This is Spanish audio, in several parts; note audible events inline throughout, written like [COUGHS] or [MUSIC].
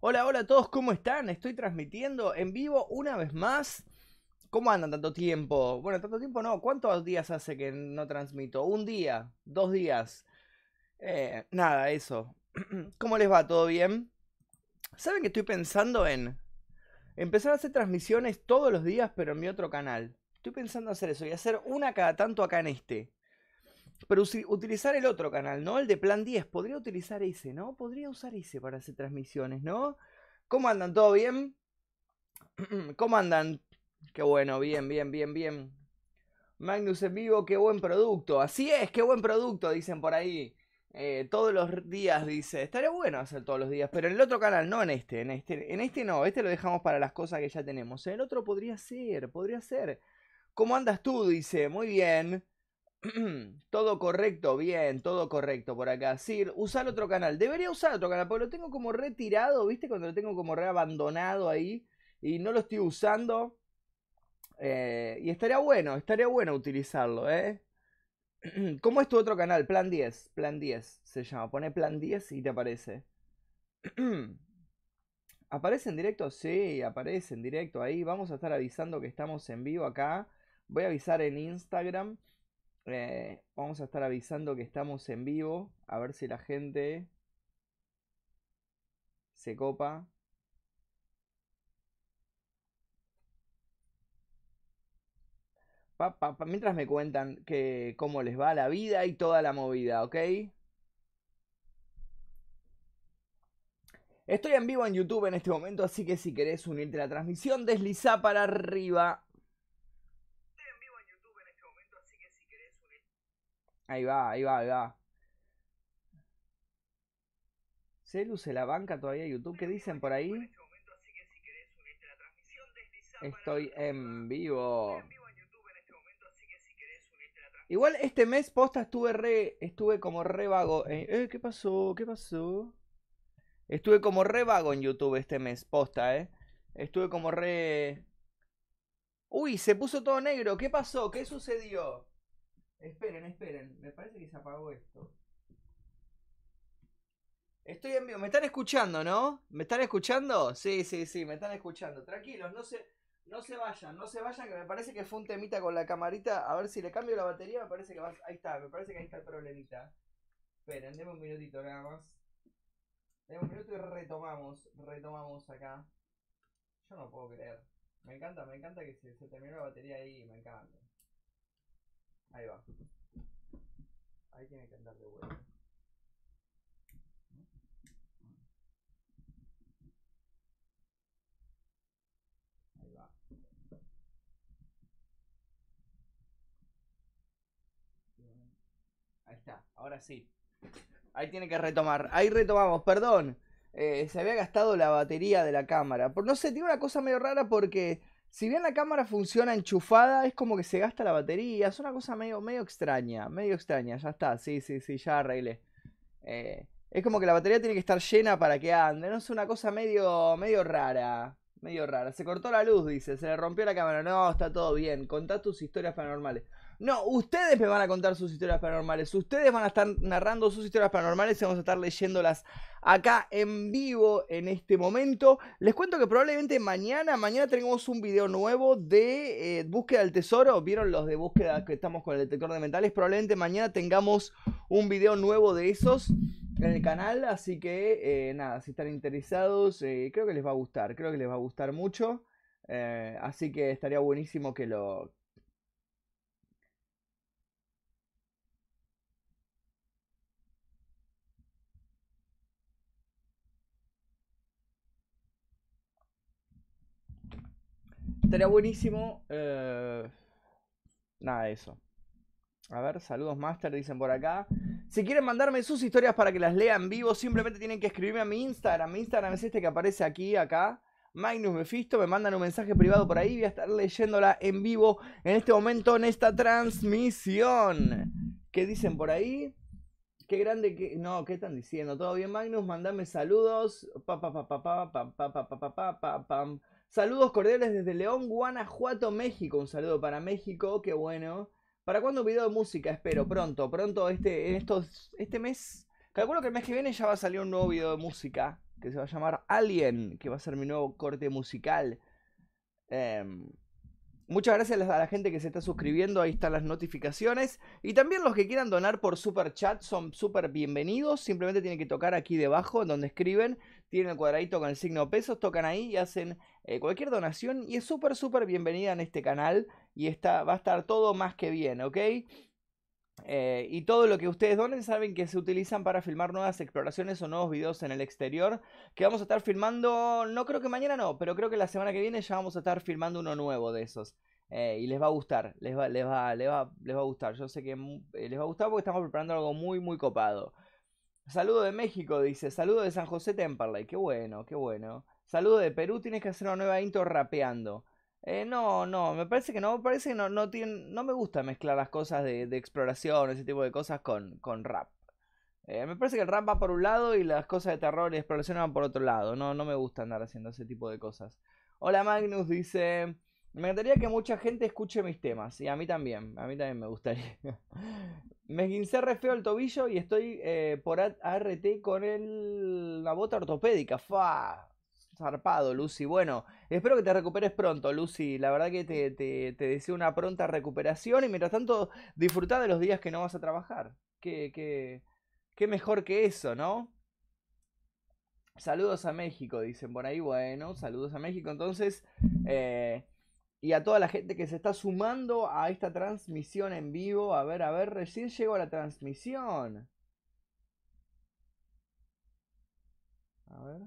Hola, hola a todos, ¿cómo están? Estoy transmitiendo en vivo una vez más. ¿Cómo andan tanto tiempo? Bueno, tanto tiempo no. ¿Cuántos días hace que no transmito? ¿Un día? ¿Dos días? Eh, nada, eso. ¿Cómo les va? ¿Todo bien? ¿Saben que estoy pensando en empezar a hacer transmisiones todos los días, pero en mi otro canal? Estoy pensando hacer eso y hacer una cada tanto acá en este. Pero utilizar el otro canal, ¿no? El de Plan 10. Podría utilizar ese, ¿no? Podría usar ese para hacer transmisiones, ¿no? ¿Cómo andan? ¿Todo bien? [CLEARS THROAT] ¿Cómo andan? Qué bueno, bien, bien, bien, bien. Magnus en vivo, qué buen producto. Así es, qué buen producto, dicen por ahí. Eh, todos los días, dice. Estaría bueno hacer todos los días, pero en el otro canal, no en este. En este, en este no, este lo dejamos para las cosas que ya tenemos. En el otro podría ser, podría ser. ¿Cómo andas tú? Dice, muy bien. [CLEARS THROAT] todo correcto, bien, todo correcto por acá. Sí, usar otro canal. Debería usar otro canal, porque lo tengo como retirado, ¿viste? Cuando lo tengo como reabandonado ahí y no lo estoy usando. Eh, y estaría bueno, estaría bueno utilizarlo, ¿eh? [CLEARS THROAT] ¿Cómo es tu otro canal? Plan 10, Plan 10 se llama. Pone Plan 10 y te aparece. [CLEARS THROAT] ¿Aparece en directo? Sí, aparece en directo ahí. Vamos a estar avisando que estamos en vivo acá. Voy a avisar en Instagram. Eh, vamos a estar avisando que estamos en vivo. A ver si la gente se copa. Pa, pa, pa, mientras me cuentan que cómo les va la vida y toda la movida, ¿ok? Estoy en vivo en YouTube en este momento, así que si querés unirte a la transmisión, desliza para arriba. Ahí va, ahí va, ahí va. Celu se la banca todavía YouTube. ¿Qué dicen por ahí? Estoy en vivo. Igual este mes posta estuve re, estuve como re vago. Eh, eh, ¿qué pasó? ¿Qué pasó? Estuve como re vago en YouTube este mes, posta, eh. Estuve como re. Uy, se puso todo negro. ¿Qué pasó? ¿Qué sucedió? Esperen, esperen. Me parece que se apagó esto. Estoy en vivo. ¿Me están escuchando, no? ¿Me están escuchando? Sí, sí, sí, me están escuchando. Tranquilos, no se, no se vayan, no se vayan, que me parece que fue un temita con la camarita. A ver si le cambio la batería, me parece que va... Ahí está, me parece que ahí está el problemita. Esperen, denme un minutito nada más. Denme un minuto y retomamos, retomamos acá. Yo no puedo creer. Me encanta, me encanta que se, se terminó la batería ahí, me encanta. Ahí va. Ahí tiene que andar de vuelta. Ahí va. Ahí está, ahora sí. Ahí tiene que retomar. Ahí retomamos, perdón. Eh, se había gastado la batería de la cámara. Por, no sé, tiene una cosa medio rara porque si bien la cámara funciona enchufada, es como que se gasta la batería. Es una cosa medio, medio extraña, medio extraña. Ya está, sí, sí, sí, ya arreglé. Eh, es como que la batería tiene que estar llena para que ande. No es una cosa medio, medio rara. Medio rara. Se cortó la luz, dice. Se le rompió la cámara. No, está todo bien. Contá tus historias paranormales. No, ustedes me van a contar sus historias paranormales. Ustedes van a estar narrando sus historias paranormales y vamos a estar leyéndolas acá en vivo en este momento. Les cuento que probablemente mañana, mañana tenemos un video nuevo de eh, búsqueda del tesoro. ¿Vieron los de búsqueda que estamos con el detector de metales? Probablemente mañana tengamos un video nuevo de esos en el canal. Así que eh, nada, si están interesados, eh, creo que les va a gustar. Creo que les va a gustar mucho. Así que estaría buenísimo que lo, Estaría buenísimo. eh, Nada eso. A ver, saludos Master, dicen por acá. Si quieren mandarme sus historias para que las lea en vivo, simplemente tienen que escribirme a mi Instagram. Mi Instagram es este que aparece aquí, acá. Magnus Mephisto, me mandan un mensaje privado por ahí. Voy a estar leyéndola en vivo en este momento, en esta transmisión. ¿Qué dicen por ahí? Qué grande que. No, ¿qué están diciendo? ¿Todo bien, Magnus? Mandame saludos. Pa, pa, pa, pa, pa, pa, pa, pa, pa, pa, pa. Saludos cordiales desde León, Guanajuato, México. Un saludo para México, qué bueno. ¿Para cuándo un video de música? Espero, pronto, pronto, este, en estos, este mes. Calculo que el mes que viene ya va a salir un nuevo video de música que se va a llamar Alien, que va a ser mi nuevo corte musical. Em, muchas gracias a la gente que se está suscribiendo, ahí están las notificaciones. Y también los que quieran donar por super chat son súper bienvenidos. Simplemente tienen que tocar aquí debajo, donde escriben. Tienen el cuadradito con el signo pesos, tocan ahí y hacen eh, cualquier donación. Y es súper, súper bienvenida en este canal. Y está, va a estar todo más que bien, ¿ok? Eh, y todo lo que ustedes donen saben que se utilizan para filmar nuevas exploraciones o nuevos videos en el exterior. Que vamos a estar filmando, no creo que mañana no, pero creo que la semana que viene ya vamos a estar filmando uno nuevo de esos. Eh, y les va a gustar, les va, les, va, les, va, les va a gustar. Yo sé que eh, les va a gustar porque estamos preparando algo muy, muy copado. Saludo de México, dice. Saludo de San José Temperley. Qué bueno, qué bueno. Saludo de Perú, tienes que hacer una nueva intro rapeando. Eh, no, no, me parece que no, me parece que no, no, no me gusta mezclar las cosas de, de exploración, ese tipo de cosas con, con rap. Eh, me parece que el rap va por un lado y las cosas de terror y exploración van por otro lado. No, no me gusta andar haciendo ese tipo de cosas. Hola Magnus dice, me encantaría que mucha gente escuche mis temas. Y a mí también, a mí también me gustaría. [LAUGHS] me esguincé re feo el tobillo y estoy eh, por ART con el, la bota ortopédica. Fa zarpado, Lucy. Bueno, espero que te recuperes pronto, Lucy. La verdad que te, te, deseo una pronta recuperación y mientras tanto disfruta de los días que no vas a trabajar. Qué, qué, qué mejor que eso, ¿no? Saludos a México, dicen por ahí. Bueno, saludos a México. Entonces, eh, y a toda la gente que se está sumando a esta transmisión en vivo. A ver, a ver, recién llegó la transmisión. A ver.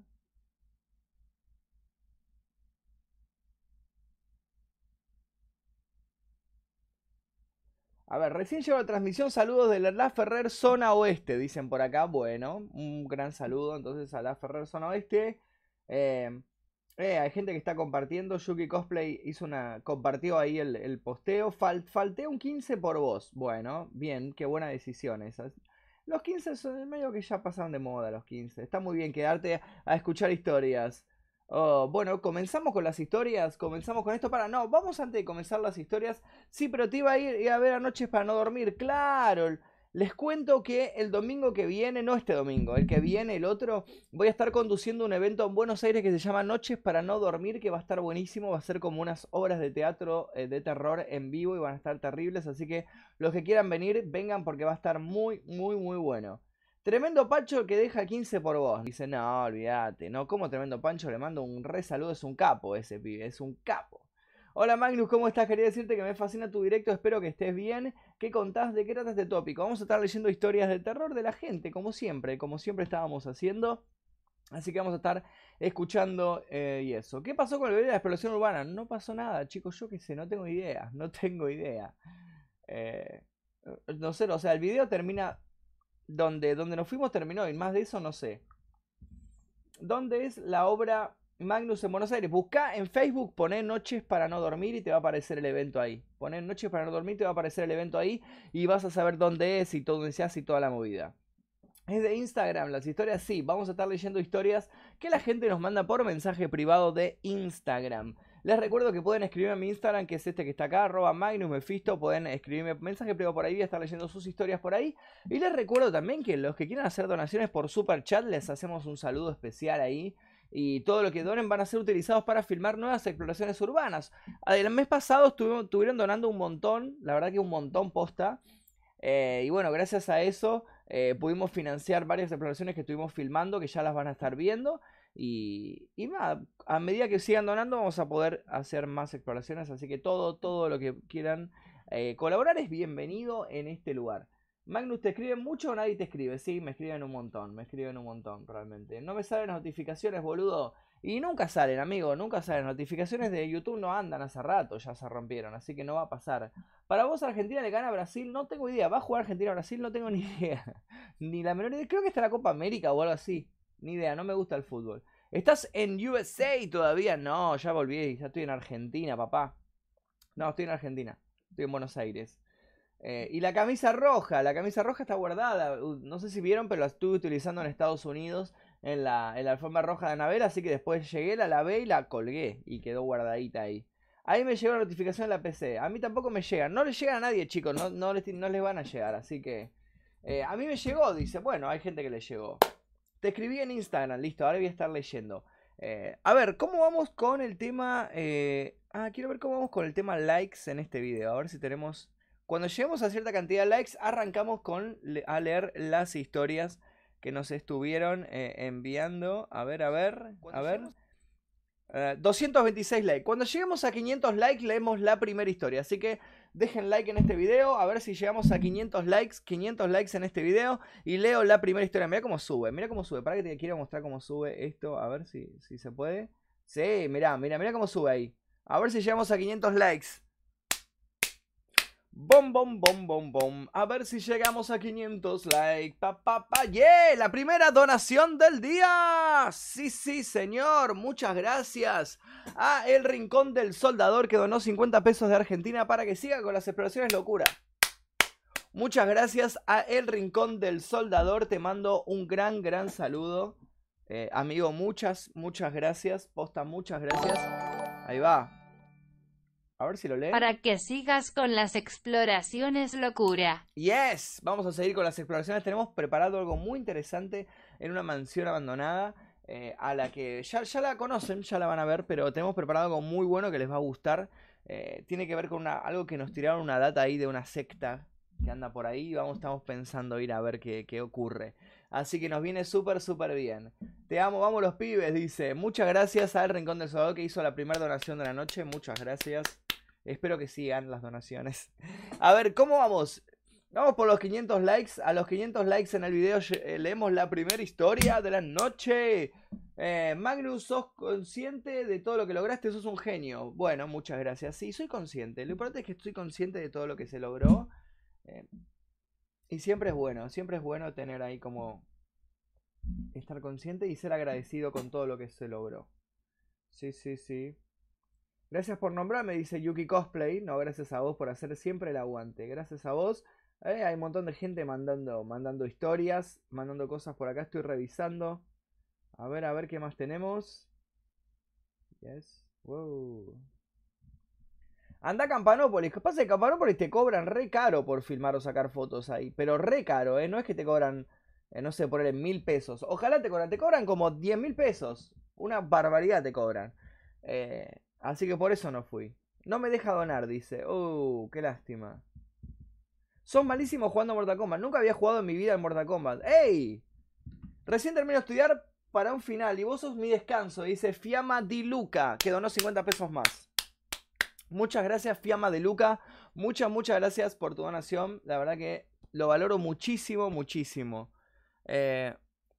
A ver, recién llegó la transmisión. Saludos de la Ferrer Zona Oeste, dicen por acá. Bueno, un gran saludo entonces a la Ferrer Zona Oeste. Eh, eh, hay gente que está compartiendo. Yuki Cosplay hizo una. compartió ahí el, posteo. falté un 15 por vos. Bueno, bien, qué buena decisión esa. Los 15 son medio que ya pasaron de moda los 15. Está muy bien quedarte a escuchar historias. Oh, bueno, comenzamos con las historias, comenzamos con esto para... No, vamos antes de comenzar las historias. Sí, pero te iba a ir, a ver anoche para no dormir. Claro, les cuento que el domingo que viene, no este domingo, el que viene, el otro, voy a estar conduciendo un evento en Buenos Aires que se llama Noches para no dormir, que va a estar buenísimo, va a ser como unas obras de teatro eh, de terror en vivo y van a estar terribles, así que los que quieran venir, vengan porque va a estar muy, muy, muy bueno. Tremendo Pancho que deja 15 por vos. Dice, no, olvídate, no, como tremendo Pancho, le mando un re saludo, es un capo ese pibe, es un capo. Hola Magnus, ¿cómo estás? Quería decirte que me fascina tu directo, espero que estés bien. ¿Qué contás? ¿De qué tratas este tópico? Vamos a estar leyendo historias de terror de la gente, como siempre, como siempre estábamos haciendo. Así que vamos a estar escuchando eh, y eso. ¿Qué pasó con el video de la exploración urbana? No pasó nada, chicos, yo qué sé, no tengo idea, [LAUGHS] no tengo idea. Eh, no sé, o sea, el video termina donde, donde nos fuimos terminó y más de eso no sé. ¿Dónde es la obra Magnus en Buenos Aires? Busca en Facebook, poné Noches para no dormir y te va a aparecer el evento ahí. Poné Noches para no dormir, te va a aparecer el evento ahí y vas a saber dónde es y todo dónde se hace y toda la movida. Es de Instagram, las historias sí, vamos a estar leyendo historias que la gente nos manda por mensaje privado de Instagram. Les recuerdo que pueden escribirme a mi Instagram, que es este que está acá, arroba Magnus Mephisto. Pueden escribirme mensaje privado por ahí, voy a estar leyendo sus historias por ahí. Y les recuerdo también que los que quieran hacer donaciones por super chat, les hacemos un saludo especial ahí. Y todo lo que donen van a ser utilizados para filmar nuevas exploraciones urbanas. Ah, el mes pasado estuvieron donando un montón, la verdad que un montón posta. Eh, y bueno, gracias a eso eh, pudimos financiar varias exploraciones que estuvimos filmando, que ya las van a estar viendo. Y, a medida que sigan donando vamos a poder hacer más exploraciones, así que todo, todo lo que quieran eh, colaborar es bienvenido en este lugar. Magnus, ¿te escriben mucho o nadie te escribe? Sí, me escriben un montón, me escriben un montón realmente. No me salen notificaciones, boludo. Y nunca salen, amigo, nunca salen. Notificaciones de YouTube no andan hace rato, ya se rompieron, así que no va a pasar. Para vos, Argentina le gana a Brasil, no tengo idea. ¿Va a jugar Argentina a Brasil? No tengo [LAUGHS] ni idea. ni la menor idea. Creo que está la Copa América o algo así. Ni idea, no me gusta el fútbol. ¿Estás en USA todavía? No, ya volví, ya estoy en Argentina, papá. No, estoy en Argentina. Estoy en Buenos Aires. Eh, y la camisa roja, la camisa roja está guardada. No sé si vieron, pero la estuve utilizando en Estados Unidos en la, en la alfombra roja de Anabel. Así que después llegué, la lavé y la colgué. Y quedó guardadita ahí. Ahí me llegó la notificación de la PC. A mí tampoco me llega. No le llega a nadie, chicos. No, no, les, no les van a llegar. Así que. eh, a mí me llegó, dice. Bueno, hay gente que le llegó. Te escribí en Instagram, listo. Ahora voy a estar leyendo. Eh, a ver, ¿cómo vamos con el tema? ah, quiero ver cómo vamos con el tema likes en este video. A ver si tenemos. Cuando lleguemos a cierta cantidad de likes, arrancamos con a leer las historias que nos estuvieron eh, enviando. A ver, a ver, a ver. Eh, 226 likes. Cuando lleguemos a 500 likes, leemos la primera historia. Así que dejen like en este video. A ver si llegamos a 500 likes. 500 likes en este video. Y leo la primera historia. Mira cómo sube. Mira cómo sube. Para que te quiero mostrar cómo sube esto. A ver si, si se puede. Sí, mira, mira, mira cómo sube ahí. A ver si llegamos a 500 likes. Bom, bom, bom, bom, bom. A ver si llegamos a 500 likes. Pa. La primera donación del día. Sí, sí, señor. Muchas gracias a El Rincón del Soldador que donó 50 pesos de Argentina para que siga con las exploraciones locura. Muchas gracias a El Rincón del Soldador. Te mando un gran, gran saludo. Eh, amigo, muchas, muchas gracias. Posta, muchas gracias. Ahí va. A ver si lo lee. Para que sigas con las exploraciones locura. Yes, vamos a seguir con las exploraciones. Tenemos preparado algo muy interesante en una mansión abandonada. eh, a la que ya, ya la conocen, ya la van a ver, pero tenemos preparado algo muy bueno que les va a gustar. Eh, tiene que ver con una, algo que nos tiraron una data ahí de una secta que anda por ahí. y Vamos, estamos pensando ir a ver qué, qué ocurre. Así que nos viene súper, súper bien. Te amo, vamos los pibes, dice. Muchas gracias al Rincón del Soldado que hizo la primera donación de la noche. Muchas gracias. Espero que sigan las donaciones. [LAUGHS] A ver, ¿cómo vamos? Vamos por los 500 likes. A los 500 likes en el video eh, leemos la primera historia de la noche. Eh, Magnus, ¿sos consciente de todo lo que lograste? Sos un genio. Bueno, muchas gracias. Sí, soy consciente. Lo importante es que estoy consciente de todo lo que se logró. Eh, y siempre es bueno, siempre es bueno tener ahí como estar consciente y ser agradecido con todo lo que se logró. Sí, sí, sí. Gracias por nombrarme, dice Yuki Cosplay. No, gracias a vos por hacer siempre el aguante. Gracias a vos. Eh, hay un montón de gente mandando, mandando historias, mandando cosas por acá. Estoy revisando. A ver, a ver qué más tenemos. Yes. Wow. Anda a Campanópolis. ¿Qué pasa? Campanópolis te cobran re caro por filmar o sacar fotos ahí. Pero re caro, ¿eh? No es que te cobran, eh, no sé, ponerle mil pesos. Ojalá te cobran. Te cobran como 10 mil pesos. Una barbaridad te cobran. Eh, así que por eso no fui. No me deja donar, dice. Uh, qué lástima. Sos malísimo jugando Mortal Kombat. Nunca había jugado en mi vida en Mortal Kombat. ¡Ey! Recién termino de estudiar para un final y vos sos mi descanso. Dice Fiamma Di Luca, que donó 50 pesos más. Muchas gracias, Fiamma de Luca. Muchas, muchas gracias por tu donación. La verdad que lo valoro muchísimo, muchísimo. Eh,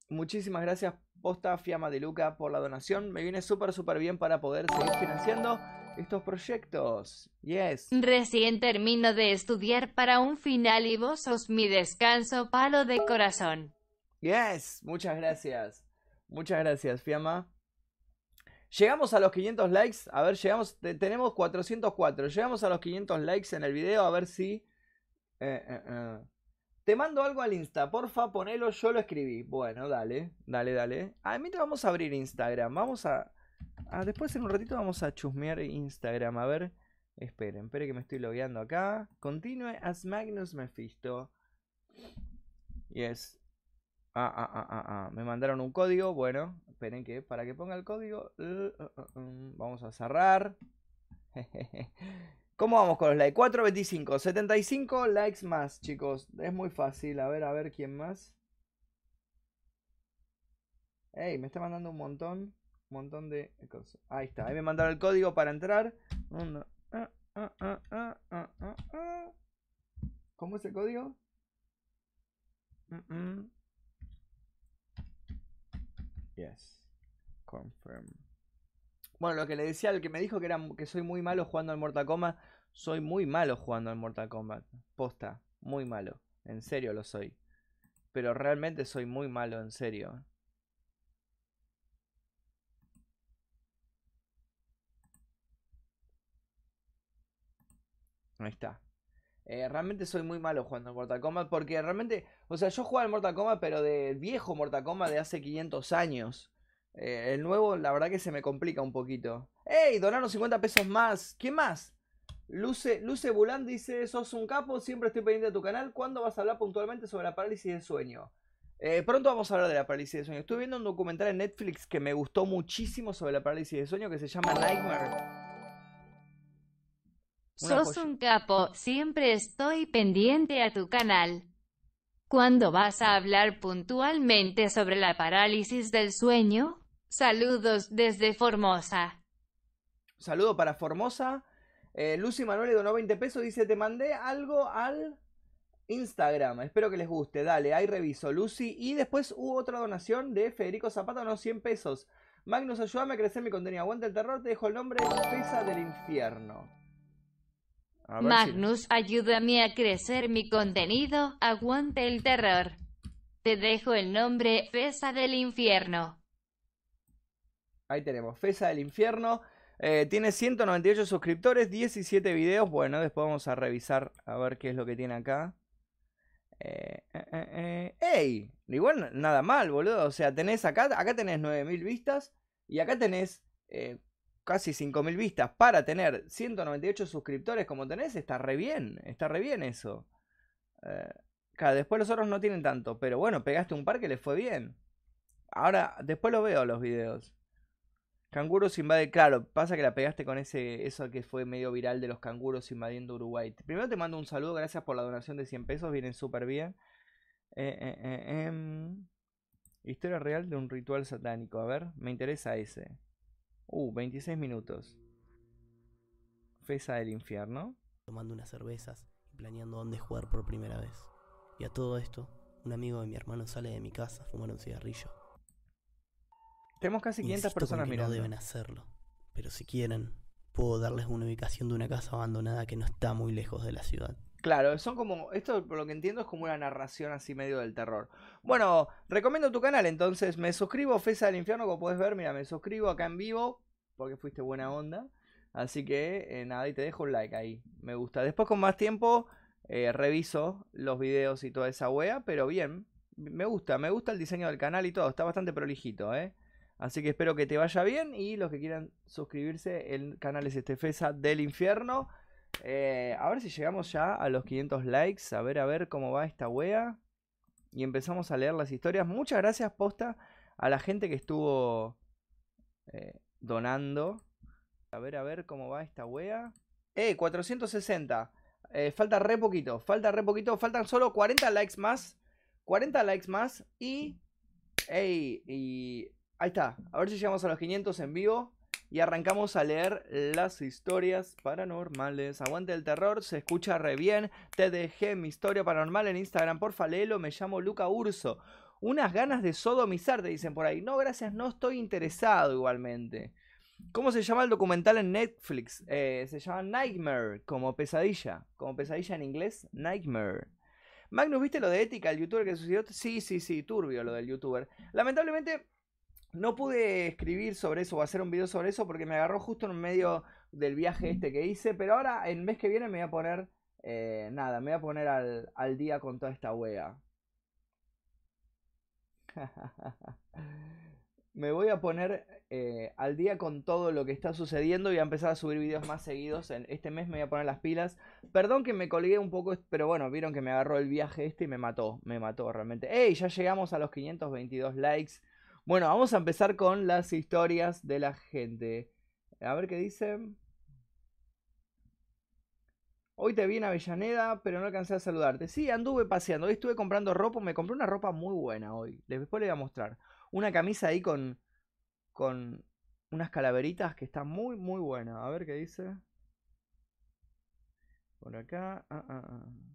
muchísimas gracias, posta Fiamma de Luca, por la donación. Me viene súper, súper bien para poder seguir financiando estos proyectos. Yes. Recién termino de estudiar para un final y vos sos mi descanso palo de corazón. Yes, muchas gracias. Muchas gracias, Fiamma. Llegamos a los 500 likes. A ver, llegamos. te- tenemos 404. Llegamos a los 500 likes en el video. A ver si. eh, eh, eh. Te mando algo al Insta. Porfa, ponelo. Yo lo escribí. Bueno, dale. Dale, dale. Ah, mientras vamos a abrir Instagram. Vamos a. ah, después en un ratito vamos a chusmear Instagram. A ver. Esperen, esperen que me estoy logueando acá. Continue as Magnus Mephisto. Yes. Ah, ah, ah, ah, ah. Me mandaron un código. Bueno, esperen que para que ponga el código. uh, uh, um, vamos a cerrar. [LAUGHS] ¿Cómo vamos con los likes? 425. 75 likes más, chicos. Es muy fácil. A ver, a ver quién más. Ey, me está mandando un montón. Un montón de cosas. Ahí está. Ahí me mandaron el código para entrar. Ah, ah, ah. ¿Cómo es el código? Mm, mm. Yes. Confirm. Bueno, lo que le decía al que me dijo que era que soy muy malo jugando al Mortal Kombat, soy muy malo jugando al Mortal Kombat. Posta, muy malo. En serio lo soy. Pero realmente soy muy malo, en serio. Ahí está. Eh, realmente soy muy malo jugando en Mortal Kombat porque realmente, o sea, yo jugaba en Mortal Kombat pero de viejo Mortal Kombat de hace 500 años. Eh, el nuevo, la verdad que se me complica un poquito. ¡Ey! Donaron 50 pesos más. ¿Quién más? Luce, Luce Bulan dice, sos un capo, siempre estoy pendiente de tu canal. ¿Cuándo vas a hablar puntualmente sobre la parálisis del sueño? Eh, pronto vamos a hablar de la parálisis del sueño. Estuve viendo un documental en Netflix que me gustó muchísimo sobre la parálisis del sueño que se llama Nightmare. Una Sos un capo, siempre estoy pendiente a tu canal. ¿Cuándo vas a hablar puntualmente sobre la parálisis del sueño? Saludos desde Formosa. Saludo para Formosa. Eh, Lucy Manuel le donó 20 pesos. Dice: Te mandé algo al Instagram. Espero que les guste. Dale, ahí reviso, Lucy. Y después hubo otra donación de Federico Zapata, unos 100 pesos. Magnus, ayúdame a crecer mi contenido. Aguanta el terror. Te dejo el nombre Pesa del Infierno. Si- Magnus, ayúdame a crecer mi contenido, aguante el terror. Te dejo el nombre Fesa del Infierno. Ahí tenemos, Fesa del Infierno. Eh, tiene 198 suscriptores, 17 videos. Bueno, después vamos a revisar a ver qué es lo que tiene acá. Eh, eh, eh, eh. ¡Ey! Igual nada mal, boludo. O sea, tenés acá, acá tenés 9000 vistas y acá tenés casi 5000 vistas. Para tener 198 suscriptores como tenés, está re bien. Está re bien eso. Claro, después los otros no tienen tanto. Pero bueno, pegaste un par que les fue bien. Ahora, después lo veo los videos. Canguros invade, claro, pasa que la pegaste con ese, eso que fue medio viral de los canguros invadiendo Uruguay. Primero te mando un saludo, gracias por la donación de 100 pesos, vienen súper bien. Eh, eh, eh, em, Historia real de un ritual satánico, a ver, me interesa ese. Uh, 26 minutos. Fesa del infierno. tomando unas cervezas y planeando dónde jugar por primera vez. Y a todo esto, un amigo de mi hermano sale de mi casa a fumar un cigarrillo. Tenemos casi 500 Insisto con personas mirando. No deben hacerlo, pero si quieren, puedo darles una ubicación de una casa abandonada que no está muy lejos de la ciudad. Claro, son como, esto por lo que entiendo es como una narración así medio del terror. Bueno, recomiendo tu canal entonces, me suscribo, Fesa del Infierno, como puedes ver, mira, me suscribo acá en vivo, porque fuiste buena onda. Así que eh, nada, y te dejo un like ahí, me gusta. Después con más tiempo eh, reviso los videos y toda esa wea, pero bien, me gusta, me gusta el diseño del canal y todo, está bastante prolijito, ¿eh? Así que espero que te vaya bien y los que quieran suscribirse, el canal es este Fesa del Infierno. Eh, a ver si llegamos ya a los 500 likes. A ver, a ver cómo va esta wea. Y empezamos a leer las historias. Muchas gracias, posta, a la gente que estuvo eh, donando. A ver, a ver cómo va esta wea. Eh, 460. Eh, falta re poquito. Falta re poquito. Faltan solo 40 likes más. 40 likes más. Y. Ey, y. Ahí está. A ver si llegamos a los 500 en vivo. Y arrancamos a leer las historias paranormales. Aguante el terror, se escucha re bien. Te dejé mi historia paranormal en Instagram. Porfa, léelo. Me llamo Luca Urso. Unas ganas de sodomizar, te dicen por ahí. No, gracias, no estoy interesado igualmente. ¿Cómo se llama el documental en Netflix? Eh, se llama Nightmare, como pesadilla. Como pesadilla en inglés, Nightmare. Magnus, ¿viste lo de Ética, el youtuber que sucedió? Sí, sí, sí, turbio lo del youtuber. Lamentablemente no pude escribir sobre eso o hacer un video sobre eso porque me agarró justo en medio del viaje este que hice. Pero ahora, el mes que viene, me voy a poner. eh, nada, me voy a poner al, día con toda esta wea. [LAUGHS] me voy a poner eh, al día con todo lo que está sucediendo y a empezar a subir videos más seguidos. En este mes me voy a poner las pilas. Perdón que me colgué un poco, pero bueno, vieron que me agarró el viaje este y me mató. Me mató realmente. ¡Ey! Ya llegamos a los 522 likes. Bueno, vamos a empezar con las historias de la gente. A ver qué dicen. Hoy te vi en Avellaneda, pero no alcancé a saludarte. Sí, anduve paseando. Hoy estuve comprando ropa. Me compré una ropa muy buena hoy. Después le voy a mostrar. Una camisa ahí con. con unas calaveritas que está muy, muy buena. A ver qué dice. Por acá. ah, ah, ah.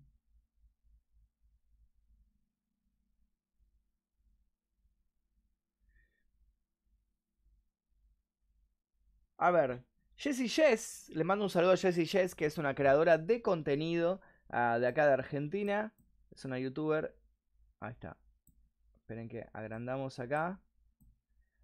A ver, Jessie Jess, le mando un saludo a Jessie Jess, que es una creadora de contenido ah, de acá de Argentina. Es una youtuber. Ahí está. Esperen que agrandamos acá.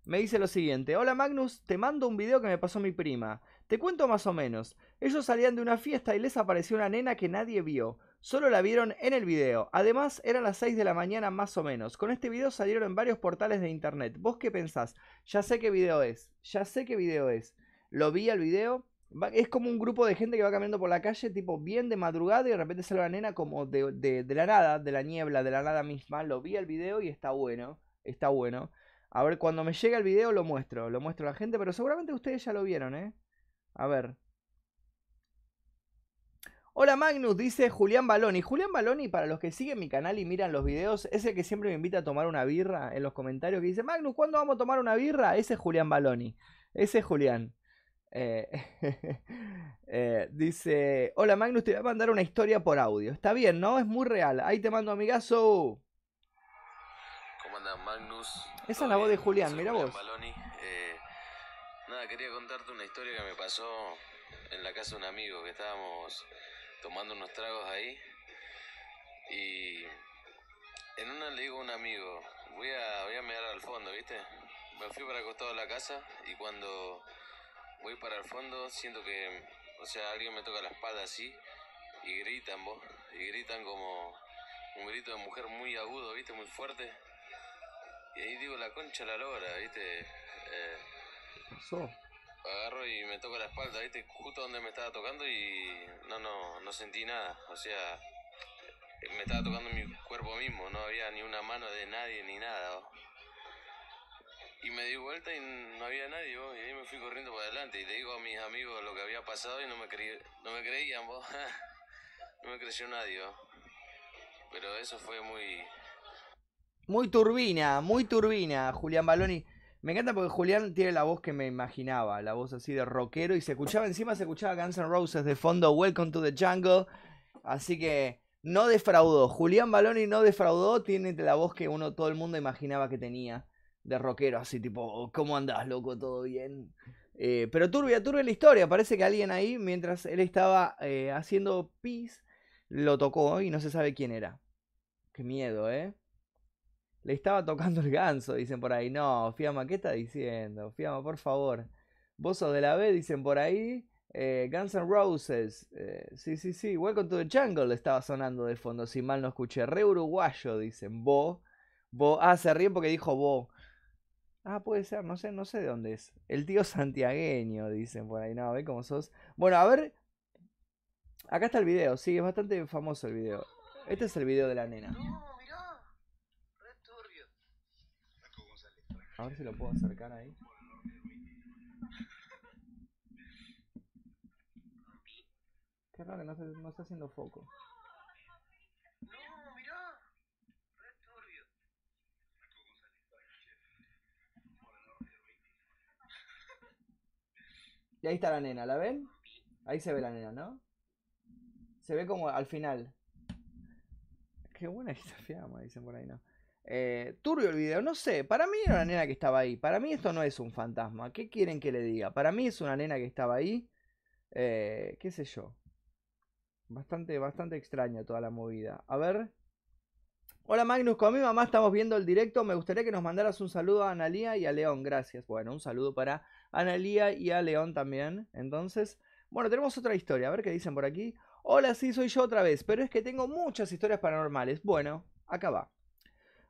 me dice lo siguiente. Hola Magnus, te mando un video que me pasó mi prima. Te cuento más o menos. Ellos salían de una fiesta y les apareció una nena que nadie vio. Solo la vieron en el video. Además, eran las 6 de la mañana más o menos. Con este video salieron en varios portales de internet. ¿Vos qué pensás? Ya sé qué video es. Ya sé qué video es. Lo vi al video. Es como un grupo de gente que va caminando por la calle, tipo bien de madrugada, y de repente sale una nena como de, de- de la nada, de la niebla, de la nada misma. Lo vi al video y está bueno. Está bueno. A ver, cuando me llegue el video lo muestro. Lo muestro a la gente, pero seguramente ustedes ya lo vieron, ¿eh? A ver. Hola Magnus, dice Julián Baloni. Julián Baloni, para los que siguen mi canal y miran los videos, es el que siempre me invita a tomar una birra en los comentarios que dice, Magnus, ¿cuándo vamos a tomar una birra? Ese es Julián Baloni. Ese es Julián. Eh, [LAUGHS] eh, dice, hola Magnus, te voy a mandar una historia por audio. Está bien, ¿no? Es muy real. Ahí te mando, amigazo. ¿Cómo andas, Magnus? Esa es ¿Todo la voz de? Julián, mira vos. Eh, nada, quería contarte una historia que me pasó en la casa de un amigo, que estábamos tomando unos tragos ahí. Y en una le digo a un amigo, voy a, voy a mirar al fondo, ¿viste? Me fui para el costado de la casa y cuando voy para el fondo siento que, o sea, alguien me toca la espalda así y gritan, vos, y gritan como un grito de mujer muy agudo, ¿viste? Muy fuerte. Y ahí digo, la concha la lora, ¿viste? Eh, Pasó. agarro y me toco la espalda, ¿viste? Justo donde me estaba tocando y no, no, no sentí nada. O sea, me estaba tocando mi cuerpo mismo, no había ni una mano de nadie ni nada. ¿o? Y me di vuelta y no había nadie, ¿o? y ahí me fui corriendo para adelante y le digo a mis amigos lo que había pasado y no me, creí, no me creían, ¿vos? [LAUGHS] no me creyó nadie, ¿o? Pero eso fue muy, Muy turbina, muy turbina, Julián Baloni. Me encanta porque Julián tiene la voz que me imaginaba, la voz así de rockero y se escuchaba encima, se escuchaba Guns N' Roses de fondo, Welcome to the Jungle. Así que no defraudó, Julián Baloni no defraudó, tiene la voz que uno, todo el mundo imaginaba que tenía de rockero, así tipo, ¿cómo andás, loco? ¿Todo bien? Eh, pero turbia, turbia la historia, parece que alguien ahí, mientras él estaba eh, haciendo pis, lo tocó y no se sabe quién era. Qué miedo, ¿eh? Le estaba tocando el ganso, dicen por ahí. No, Fiamma, ¿qué está diciendo? Fiamma, por favor. Vos sos de la B, dicen por ahí. Eh, Guns N' Roses. sí, sí, sí. Welcome to the Jungle estaba sonando de fondo, si mal no escuché. Re uruguayo, dicen. Bo. Bo. Ah, se ríen porque dijo Bo. Ah, puede ser, no sé, no sé de dónde es. El tío santiagueño, dicen por ahí. No, ve cómo sos. Bueno, a ver. Acá está el video, sí, es bastante famoso el video. Este es el video de la nena. No, mirá, re turbio. A ver si lo puedo acercar ahí. Qué raro que no, se- no está haciendo foco. No, mirá, re turbio. Y ahí está la nena, ¿la ven? Ahí se ve la nena, ¿no? Se ve como al final. Qué buena esta fiamma, dicen por ahí, ¿no? Eh, turbio el video, no sé. Para mí era una nena que estaba ahí. Para mí esto no es un fantasma. ¿Qué quieren que le diga? Para mí es una nena que estaba ahí. Eh, qué sé yo. Bastante, bastante extraña toda la movida. A ver. Hola Magnus, con mi mamá estamos viendo el directo. Me gustaría que nos mandaras un saludo a Analía y a León. Gracias. Bueno, un saludo para Analía y a León también. Entonces, bueno, tenemos otra historia. A ver qué dicen por aquí. Hola, sí, soy yo otra vez. Pero es que tengo muchas historias paranormales. Bueno, acá va.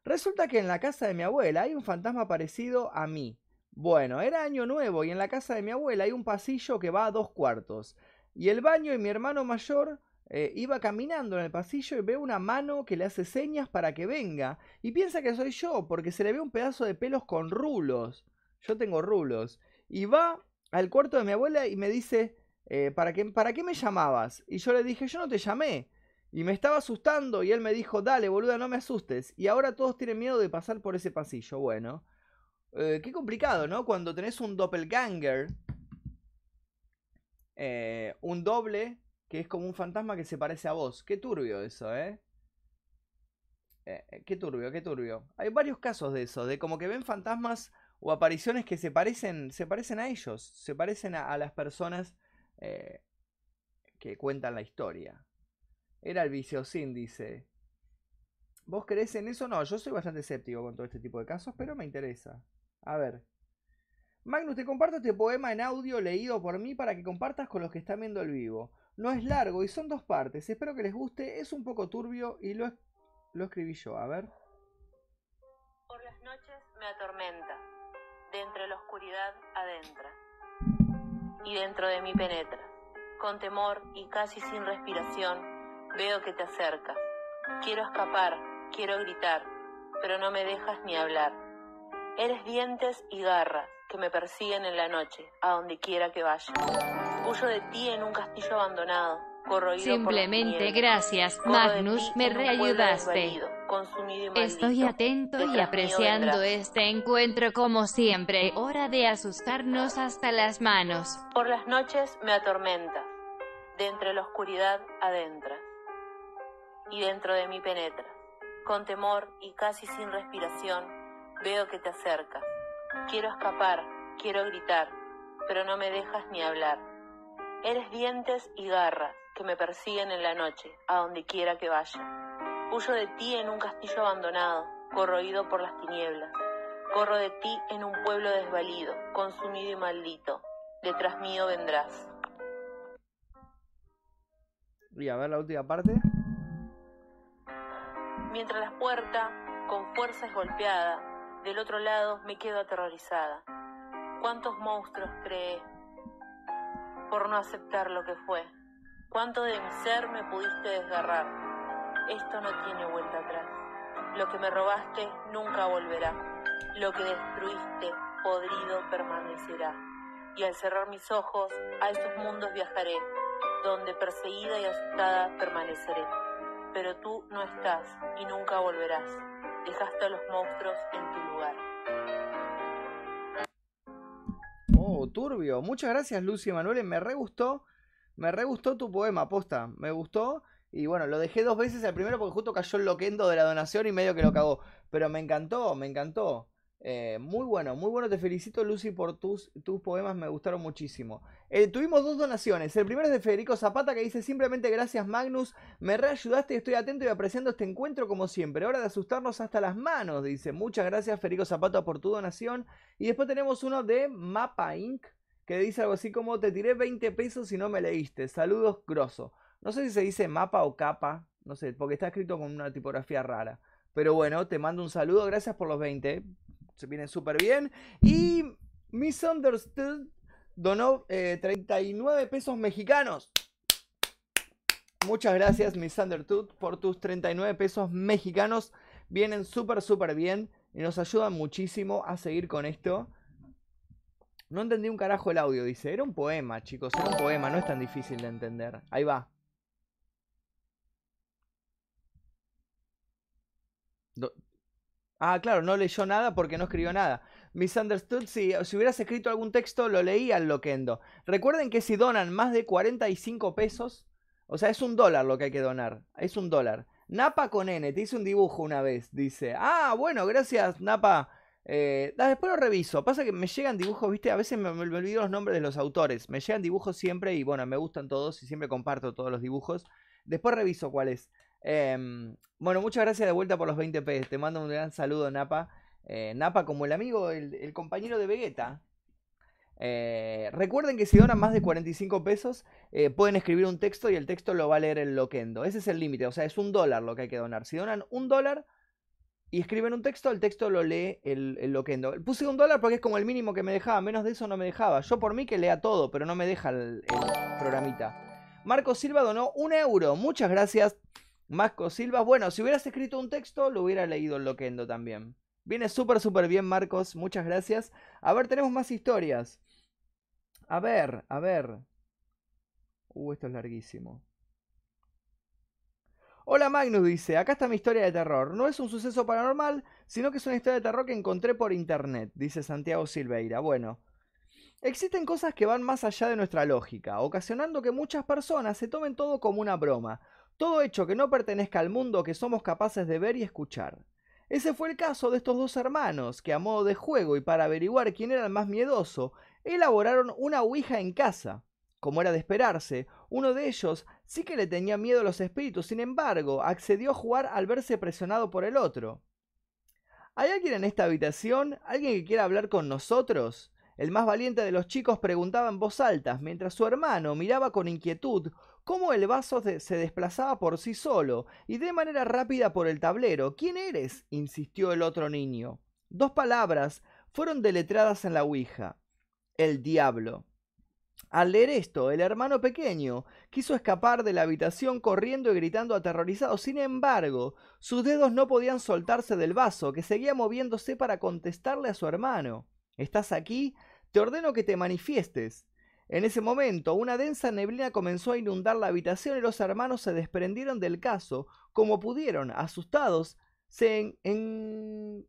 Resulta que en la casa de mi abuela hay un fantasma parecido a mí. Bueno, era año nuevo y en la casa de mi abuela hay un pasillo que va a dos cuartos. Y el baño y mi hermano mayor eh, iba caminando en el pasillo y ve una mano que le hace señas para que venga. Y piensa que soy yo porque se le ve un pedazo de pelos con rulos. Yo tengo rulos. Y va al cuarto de mi abuela y me dice, eh, ¿para, qué, ¿para qué me llamabas? Y yo le dije, yo no te llamé. Y me estaba asustando y él me dijo, dale, boluda, no me asustes. Y ahora todos tienen miedo de pasar por ese pasillo. Bueno, eh, qué complicado, ¿no? Cuando tenés un doppelganger, eh, un doble, que es como un fantasma que se parece a vos. Qué turbio eso, ¿eh? Eh, qué turbio, qué turbio. Hay varios casos de eso, de como que ven fantasmas o apariciones que se parecen, se parecen a ellos, se parecen a, las personas eh, que cuentan la historia. Era el viciosín, dice. ¿Vos creés en eso? No, yo soy bastante escéptico con todo este tipo de casos, pero me interesa. A ver. Magnus, te comparto este poema en audio leído por mí para que compartas con los que están viendo el vivo. No es largo y son dos partes. Espero que les guste. Es un poco turbio y lo, lo escribí yo. A ver. Por las noches me atormenta. De entre la oscuridad adentra. Y dentro de mí penetra. Con temor y casi sin respiración veo que te acercas. Quiero escapar, quiero gritar, pero no me dejas ni hablar. Eres dientes y garras que me persiguen en la noche, a donde quiera que vaya. Huyo de ti en un castillo abandonado, corroído Simplemente por gracias, Magnus, me reayudaste. Desvalido, consumido y Estoy atento y apreciando este encuentro como siempre. Hora de asustarnos hasta las manos. Por las noches me atormentas, de entre la oscuridad adentras, y dentro de mí penetras. Con temor y casi sin respiración, veo que te acercas. Quiero escapar, quiero gritar, pero no me dejas ni hablar. Eres dientes y garras que me persiguen en la noche, a donde quiera que vaya. Huyo de ti en un castillo abandonado, corroído por las tinieblas. Corro de ti en un pueblo desvalido, consumido y maldito. Detrás mío vendrás. Y a ver la última parte. Mientras la puerta, con fuerza es golpeada, del otro lado me quedo aterrorizada. ¿Cuántos monstruos creé por no aceptar lo que fue? ¿Cuánto de mi ser me pudiste desgarrar? Esto no tiene vuelta atrás. Lo que me robaste nunca volverá. Lo que destruiste, podrido, permanecerá. Y al cerrar mis ojos, a esos mundos viajaré, donde perseguida y asustada permaneceré pero tú no estás y nunca volverás. Dejaste a los monstruos en tu lugar. Oh, turbio. Muchas gracias, Lucy Emanuele. Me re gustó. Me re gustó tu poema, posta. Me gustó. Y bueno, lo dejé dos veces al primero porque justo cayó el loquendo de la donación y medio que lo cagó. Pero me encantó, me encantó. Eh, muy bueno, muy bueno. Te felicito, Lucy, por tus, tus poemas. Me gustaron muchísimo. Eh, tuvimos dos donaciones. El primero es de Federico Zapata que dice simplemente gracias, Magnus. Me reayudaste y estoy atento y apreciando este encuentro como siempre. Hora de asustarnos hasta las manos, dice. Muchas gracias, Federico Zapata, por tu donación. Y después tenemos uno de Mapa Inc. que dice algo así como te tiré 20 pesos y no me leíste. Saludos, grosso. No sé si se dice mapa o capa, no sé, porque está escrito con una tipografía rara. Pero bueno, te mando un saludo, gracias por los 20. Se vienen súper bien. Y Misunderstood donó eh, 39 pesos mexicanos. Muchas gracias, Misunderstood, por tus 39 pesos mexicanos. Vienen súper, súper bien y nos ayudan muchísimo a seguir con esto. No entendí un carajo el audio, dice. Era un poema, chicos, era un poema, no es tan difícil de entender. Ahí va. Ah, claro, no leyó nada porque no escribió nada. Misunderstood, si, si hubieras escrito algún texto, lo leía al loquendo. Recuerden que si donan más de 45 pesos, o sea, es un dólar lo que hay que donar. Es un dólar. Napa con N, te hice un dibujo una vez, dice. Ah, bueno, gracias, Napa. Eh, después lo reviso. Pasa que me llegan dibujos, viste, a veces me, me olvido los nombres de los autores. Me llegan dibujos siempre y bueno, me gustan todos y siempre comparto todos los dibujos. Después reviso cuál es. Em, bueno, muchas gracias de vuelta por los 20 p. Te mando un gran saludo, Napa. Eh, Napa como el amigo, el, compañero de Vegeta. Eh, recuerden que si donan más de 45 pesos, eh, pueden escribir un texto y el texto lo va a leer el loquendo. Ese es el límite, o sea, es un dólar lo que hay que donar. Si donan un dólar y escriben un texto, el texto lo lee el, el loquendo. Puse un dólar porque es como el mínimo que me dejaba, menos de eso no me dejaba. Yo por mí que lea todo, pero no me deja el, el programita. Marco Silva donó un euro, muchas gracias. Marco Silva, bueno, si hubieras escrito un texto, lo hubiera leído el loquendo también. Viene súper, súper bien, Marcos. Muchas gracias. A ver, tenemos más historias. A ver, a ver. Uh, esto es larguísimo. Hola Magnus dice, acá está mi historia de terror. No es un suceso paranormal, sino que es una historia de terror que encontré por internet, dice Santiago Silveira. Bueno, existen cosas que van más allá de nuestra lógica, ocasionando que muchas personas se tomen todo como una broma, todo hecho que no pertenezca al mundo que somos capaces de ver y escuchar. Ese fue el caso de estos dos hermanos, que a modo de juego y para averiguar quién era el más miedoso, elaboraron una ouija en casa. Como era de esperarse, uno de ellos sí que le tenía miedo a los espíritus, sin embargo, accedió a jugar al verse presionado por el otro. ¿Hay alguien en esta habitación? ¿Alguien que quiera hablar con nosotros? el más valiente de los chicos, preguntaba en voz alta, mientras su hermano miraba con inquietud cómo el vaso se desplazaba por sí solo y de manera rápida por el tablero. ¿Quién eres? insistió el otro niño. Dos palabras fueron deletradas en la Ouija. El diablo. Al leer esto, el hermano pequeño quiso escapar de la habitación corriendo y gritando aterrorizado. Sin embargo, sus dedos no podían soltarse del vaso, que seguía moviéndose para contestarle a su hermano. ¿Estás aquí? Te ordeno que te manifiestes. En ese momento, una densa neblina comenzó a inundar la habitación y los hermanos se desprendieron del caso como pudieron, asustados, se en,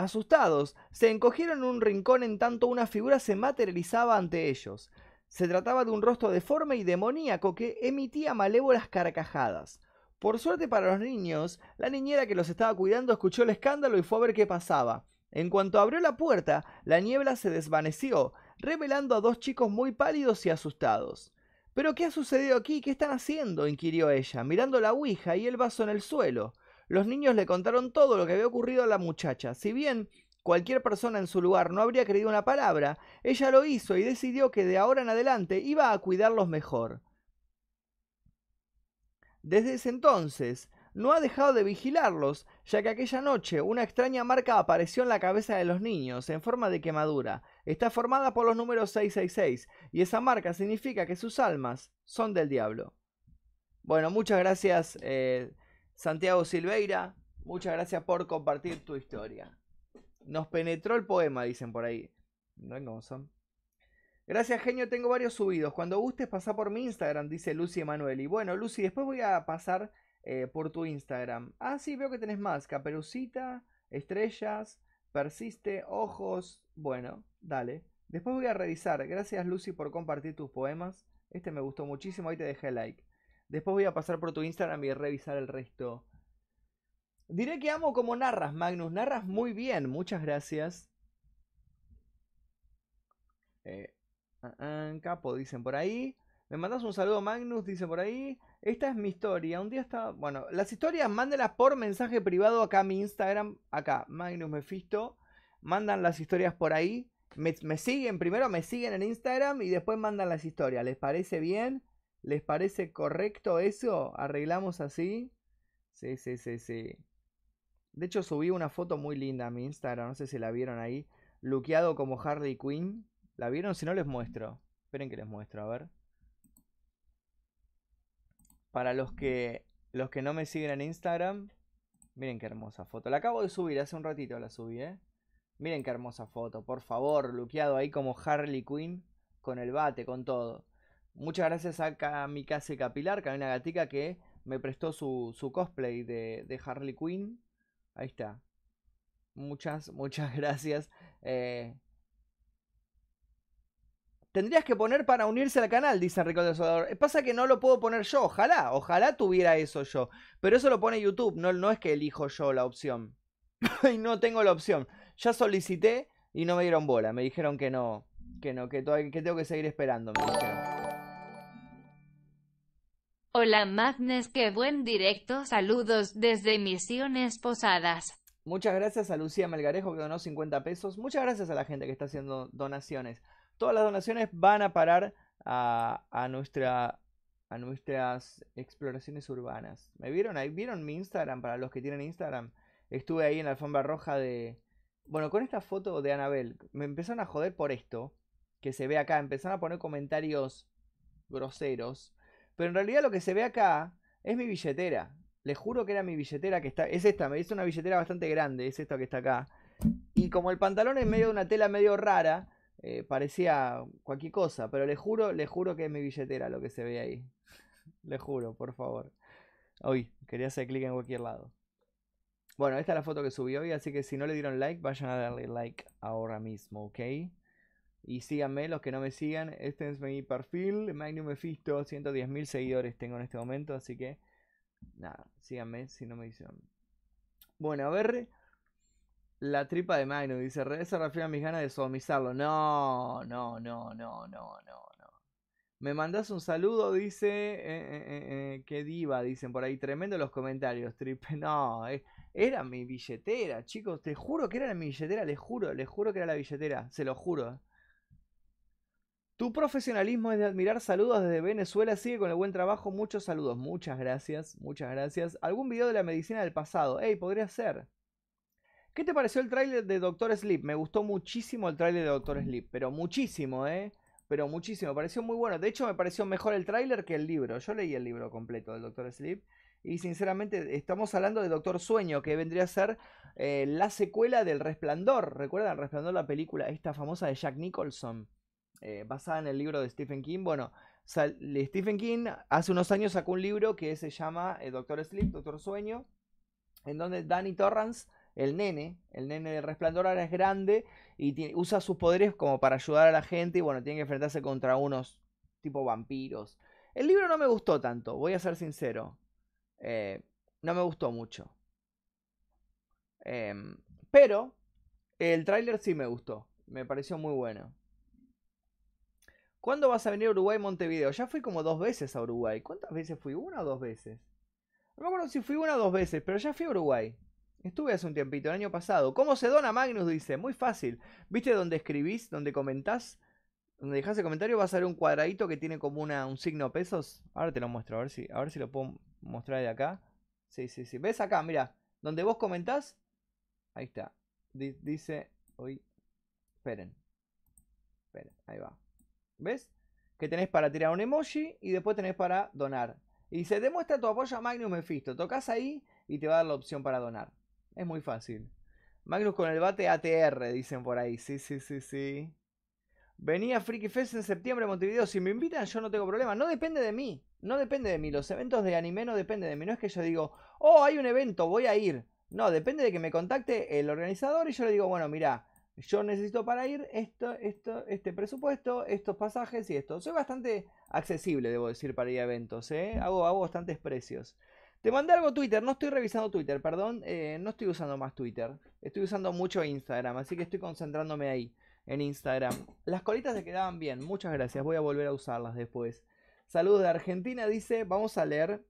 Asustados, se encogieron en un rincón en tanto una figura se materializaba ante ellos. Se trataba de un rostro deforme y demoníaco que emitía malévolas carcajadas. Por suerte para los niños, la niñera que los estaba cuidando escuchó el escándalo y fue a ver qué pasaba. En cuanto abrió la puerta, la niebla se desvaneció, revelando a dos chicos muy pálidos y asustados. ¿Pero qué ha sucedido aquí? ¿Qué están haciendo? inquirió ella, mirando la ouija y el vaso en el suelo. Los niños le contaron todo lo que había ocurrido a la muchacha. Si bien cualquier persona en su lugar no habría creído una palabra, ella lo hizo y decidió que de ahora en adelante iba a cuidarlos mejor. Desde ese entonces, no ha dejado de vigilarlos, ya que aquella noche una extraña marca apareció en la cabeza de los niños, en forma de quemadura. Está formada por los números 666, y esa marca significa que sus almas son del diablo. Bueno, muchas gracias, eh, Santiago Silveira, muchas gracias por compartir tu historia. Nos penetró el poema, dicen por ahí. No cómo son. Gracias, genio. Tengo varios subidos. Cuando gustes, pasa por mi Instagram, dice Lucy Emanuel. Y bueno, Lucy, después voy a pasar eh, por tu Instagram. Ah, sí, veo que tenés más. Caperucita, estrellas, persiste, ojos. Bueno, dale. Después voy a revisar. Gracias, Lucy, por compartir tus poemas. Este me gustó muchísimo. Ahí te dejé like. Después voy a pasar por tu Instagram y revisar el resto. Diré que amo como narras, Magnus. Narras muy bien. Muchas gracias. Eh, ah, ah, capo, dicen por ahí. Me mandas un saludo, Magnus, dicen por ahí. Esta es mi historia. Un día estaba. Bueno, las historias mándenlas por mensaje privado acá a mi Instagram. Acá, Magnus Mefisto. Mandan las historias por ahí. Me, me siguen, primero me siguen en Instagram y después mandan las historias. ¿Les parece bien? ¿Les parece correcto eso? ¿Arreglamos así? Sí, sí, sí, sí. De hecho, subí una foto muy linda a mi Instagram. No sé si la vieron ahí. Luqueado como Harley Quinn. ¿La vieron? Si no, les muestro. Esperen que les muestro, a ver. Para los que, los que no me siguen en Instagram. Miren qué hermosa foto. La acabo de subir, hace un ratito la subí, ¿eh? Miren qué hermosa foto, por favor. Luqueado ahí como Harley Quinn. Con el bate, con todo. Muchas gracias a Kamikaze Capilar, que hay una gatica que me prestó su, su cosplay de, de, Harley Quinn. Ahí está. Muchas, [LAUGHS] muchas gracias. Eh, tendrías que poner para unirse al canal, dice Enrique de Salvador. Eh, pasa que no lo puedo poner yo, ojalá, ojalá tuviera eso yo. Pero eso lo pone YouTube, no, no es que elijo yo la opción. [LAUGHS] y no tengo la opción. Ya solicité y no me dieron bola. Me dijeron que no, que no, que, que tengo que seguir esperando. Me dijeron. Hola Magnes, qué buen directo. Saludos desde Misiones Posadas. Muchas gracias a Lucía Melgarejo que donó 50 pesos. Muchas gracias a la gente que está haciendo donaciones. Todas las donaciones van a parar a, a nuestra a nuestras exploraciones urbanas. ¿Me vieron? ¿Vieron mi Instagram? Para los que tienen Instagram. Estuve ahí en la alfombra roja de... Bueno, con esta foto de Anabel. Me empezaron a joder por esto. Que se ve acá. Empezaron a poner comentarios groseros. Pero en realidad lo que se ve acá es mi billetera. Les juro que era mi billetera que está. Es esta, me dice una billetera bastante grande, es esta que está acá. Y como el pantalón es medio de una tela medio rara, eh, parecía cualquier cosa. Pero les juro, les juro que es mi billetera lo que se ve ahí. les juro, por favor. Uy, quería hacer clic en cualquier lado. Bueno, esta es la foto que subí hoy, así que si no le dieron like, vayan a darle like ahora mismo, ¿ok? Y síganme, los que no me sigan, este es mi perfil, Magnum Mephisto, 110.000 seguidores tengo en este momento, así que nada, síganme si no me dicen. Bueno, a ver, la tripa de Magnum, dice, se refiere a mis ganas de sodomizarlo. No, no, no, no, no, no, no. Me mandas un saludo, dice. eh, eh, eh, qué diva, dicen por ahí. Tremendo los comentarios, tripe. [LAUGHS] No, era mi billetera, chicos. Te juro que era mi billetera, les juro, les juro que era la billetera. Se lo juro. Tu profesionalismo es de admirar. Saludos desde Venezuela. Sigue con el buen trabajo. Muchos saludos. Muchas gracias. Muchas gracias. ¿Algún video de la medicina del pasado? Ey, podría ser. ¿Qué te pareció el tráiler de Doctor Sleep? Me gustó muchísimo el tráiler de Doctor Sleep. Pero muchísimo, ¿eh? Pero muchísimo. Pareció muy bueno. De hecho, me pareció mejor el tráiler que el libro. Yo leí el libro completo del Doctor Sleep. Y sinceramente, estamos hablando de Doctor Sueño, que vendría a ser eh, la secuela del Resplandor. ¿Recuerdan Resplandor, la película esta famosa de Jack Nicholson? eh, basada en el libro de Stephen King. Bueno, Stephen King hace unos años sacó un libro que se llama eh, Doctor Sleep, Doctor Sueño, en donde Danny Torrance, el nene, el nene del resplandor ahora es grande y usa sus poderes como para ayudar a la gente y bueno, tiene que enfrentarse contra unos tipo vampiros. El libro no me gustó tanto, voy a ser sincero. Eh, no me gustó mucho. Em, pero el tráiler sí me gustó, me pareció muy bueno. ¿Cuándo vas a venir a Uruguay Montevideo? Ya fui como dos veces a Uruguay. ¿Cuántas veces fui? ¿Una o dos veces? No me acuerdo si fui una o dos veces, pero ya fui a Uruguay. Estuve hace un tiempito, el año pasado. ¿Cómo se dona Magnus? Dice, muy fácil. ¿Viste donde escribís, donde comentás? Donde dejás el comentario vas a ver un cuadradito que tiene como una, un signo pesos. Ahora te lo muestro, a ver si, a ver si lo puedo mostrar de acá. Sí, sí, sí. ¿Ves acá? Mira, donde vos comentás. Ahí está. Di- dice, uy, esperen. Esperen, ahí va. ¿Ves? Que tenés para tirar un emoji y después tenés para donar. Y dice, demuestra tu apoyo a Magnus Mephisto. Tocas ahí y te va a dar la opción para donar. Es muy fácil. Magnus con el bate ATR, dicen por ahí. Sí, sí, sí, sí. Venía Freaky Fest en septiembre a Montevideo. Si me invitan, yo no tengo problema. No depende de mí. No depende de mí. Los eventos de anime no dependen de mí. No es que yo digo, oh, hay un evento, voy a ir. No, depende de que me contacte el organizador y yo le digo, bueno, mira, yo necesito para ir esto, esto, este presupuesto, estos pasajes y esto. Soy bastante accesible, debo decir, para ir a eventos, ¿eh? Hago, hago bastantes precios. Te mandé algo Twitter, no estoy revisando Twitter, perdón, eh, no estoy usando más Twitter. Estoy usando mucho Instagram, así que estoy concentrándome ahí, en Instagram. Las colitas te quedaban bien, muchas gracias, voy a volver a usarlas después. Saludos de Argentina, dice, vamos a leer.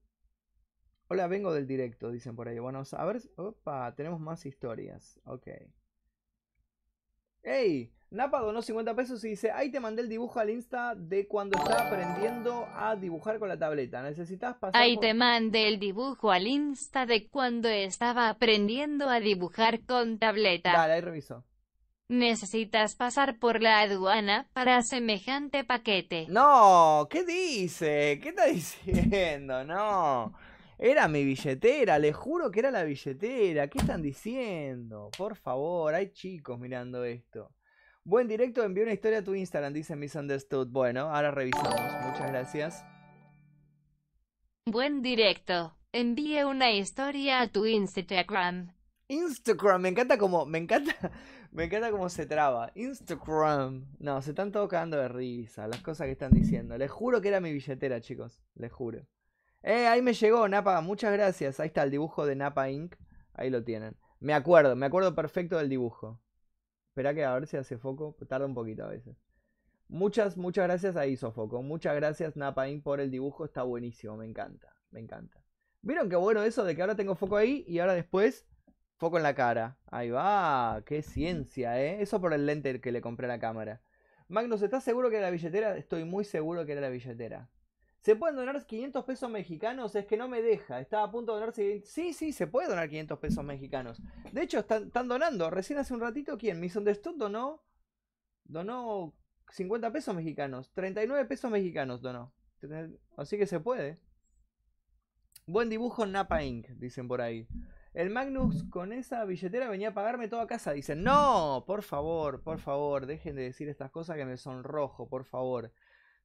Hola, vengo del directo, dicen por ahí. Bueno, a ver, opa, tenemos más historias, ok. ¡Ey! Napa donó 50 pesos y dice, ahí te mandé el dibujo al Insta de cuando estaba aprendiendo a dibujar con la tableta. Necesitas pasar Ahí por- te mandé el dibujo al Insta de cuando estaba aprendiendo a dibujar con tableta. Dale, ahí reviso. Necesitas pasar por la aduana para semejante paquete. No, ¿qué dice? ¿Qué está [LAUGHS] diciendo? No. Era mi billetera, les juro que era la billetera. ¿Qué están diciendo? Por favor, hay chicos mirando esto. Buen directo, envió una historia a tu Instagram, dice Misunderstood. Bueno, ahora revisamos. Muchas gracias. Buen directo. Envíe una historia a tu Instagram. Instagram, me encanta como, me encanta, [LAUGHS] me encanta cómo se traba. Instagram. No, se están todos cagando de risa, las cosas que están diciendo. Les juro que era mi billetera, chicos. Les juro. Eh, ahí me llegó, Napa, muchas gracias. Ahí está el dibujo de Napa Inc. Ahí lo tienen. Me acuerdo, me acuerdo perfecto del dibujo. Espera que a ver si hace foco. Tarda un poquito a veces. Muchas, muchas gracias a hizo foco. Muchas gracias, Napa Inc. por el dibujo. Está buenísimo, me encanta. Me encanta. ¿Vieron qué bueno eso de que ahora tengo foco ahí y ahora después foco en la cara? Ahí va, qué ciencia, ¿eh? Eso por el lente que le compré a la cámara. Magnus, ¿estás seguro que era la billetera? Estoy muy seguro que era la billetera. ¿Se pueden donar 500 pesos mexicanos? Es que no me deja. Estaba a punto de donar... Sí, sí, se puede donar 500 pesos mexicanos. De hecho, están, están donando. Recién hace un ratito, ¿quién? Misunderstood donó... Donó 50 pesos mexicanos. 39 pesos mexicanos donó. Así que se puede. Buen dibujo Napa Inc. Dicen por ahí. El Magnus con esa billetera venía a pagarme toda casa. Dicen, no, por favor, por favor, dejen de decir estas cosas que me sonrojo, por favor.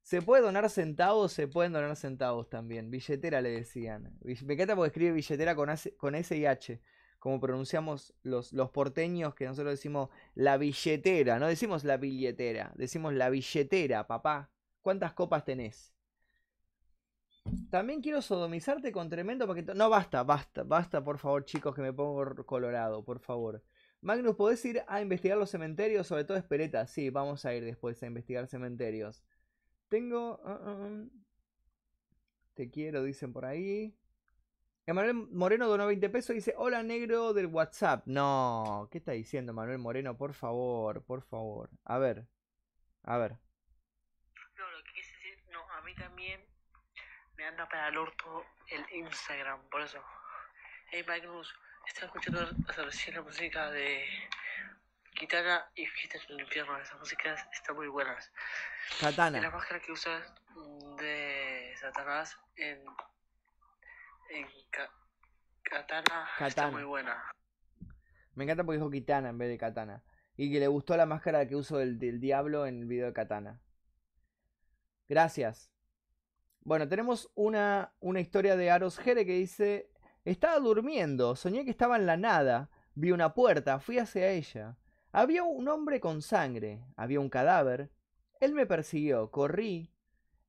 Se puede donar centavos, se pueden donar centavos también. Billetera le decían. Me encanta porque escribe billetera con, S- y H. Como pronunciamos los, los porteños que nosotros decimos la billetera. No decimos la billetera, decimos la billetera, papá. ¿Cuántas copas tenés? También quiero sodomizarte con tremendo paquete. No, basta, basta, basta, por favor, chicos, que me pongo colorado, por favor. Magnus, ¿podés ir a investigar los cementerios? Sobre todo Espereta. Sí, vamos a ir después a investigar cementerios. Tengo. ah, ah, ah. Te quiero, dicen por ahí. Emanuel Moreno donó 20 pesos y dice: Hola, negro del WhatsApp. No, ¿qué está diciendo Manuel Moreno? Por favor, por favor. A ver, a ver. No, lo que quise decir, no, a mí también me anda para el orto el Instagram, por eso. Hey Magnus, estaba escuchando recién la música de Kitana y Fiestas en el Infierno. Esas músicas están muy buenas. Y la Katana. máscara que usas de Satanás en, en Ka- Katana, está Katana. muy buena. Me encanta porque dijo Kitana en vez de Katana. Y que le gustó la máscara que uso del, del diablo en el video de Katana. Gracias. Bueno, tenemos una, una historia de Aros Jere que dice: Estaba durmiendo, soñé que estaba en la nada. Vi una puerta, fui hacia ella. Había un hombre con sangre, había un cadáver. Él me persiguió, corrí.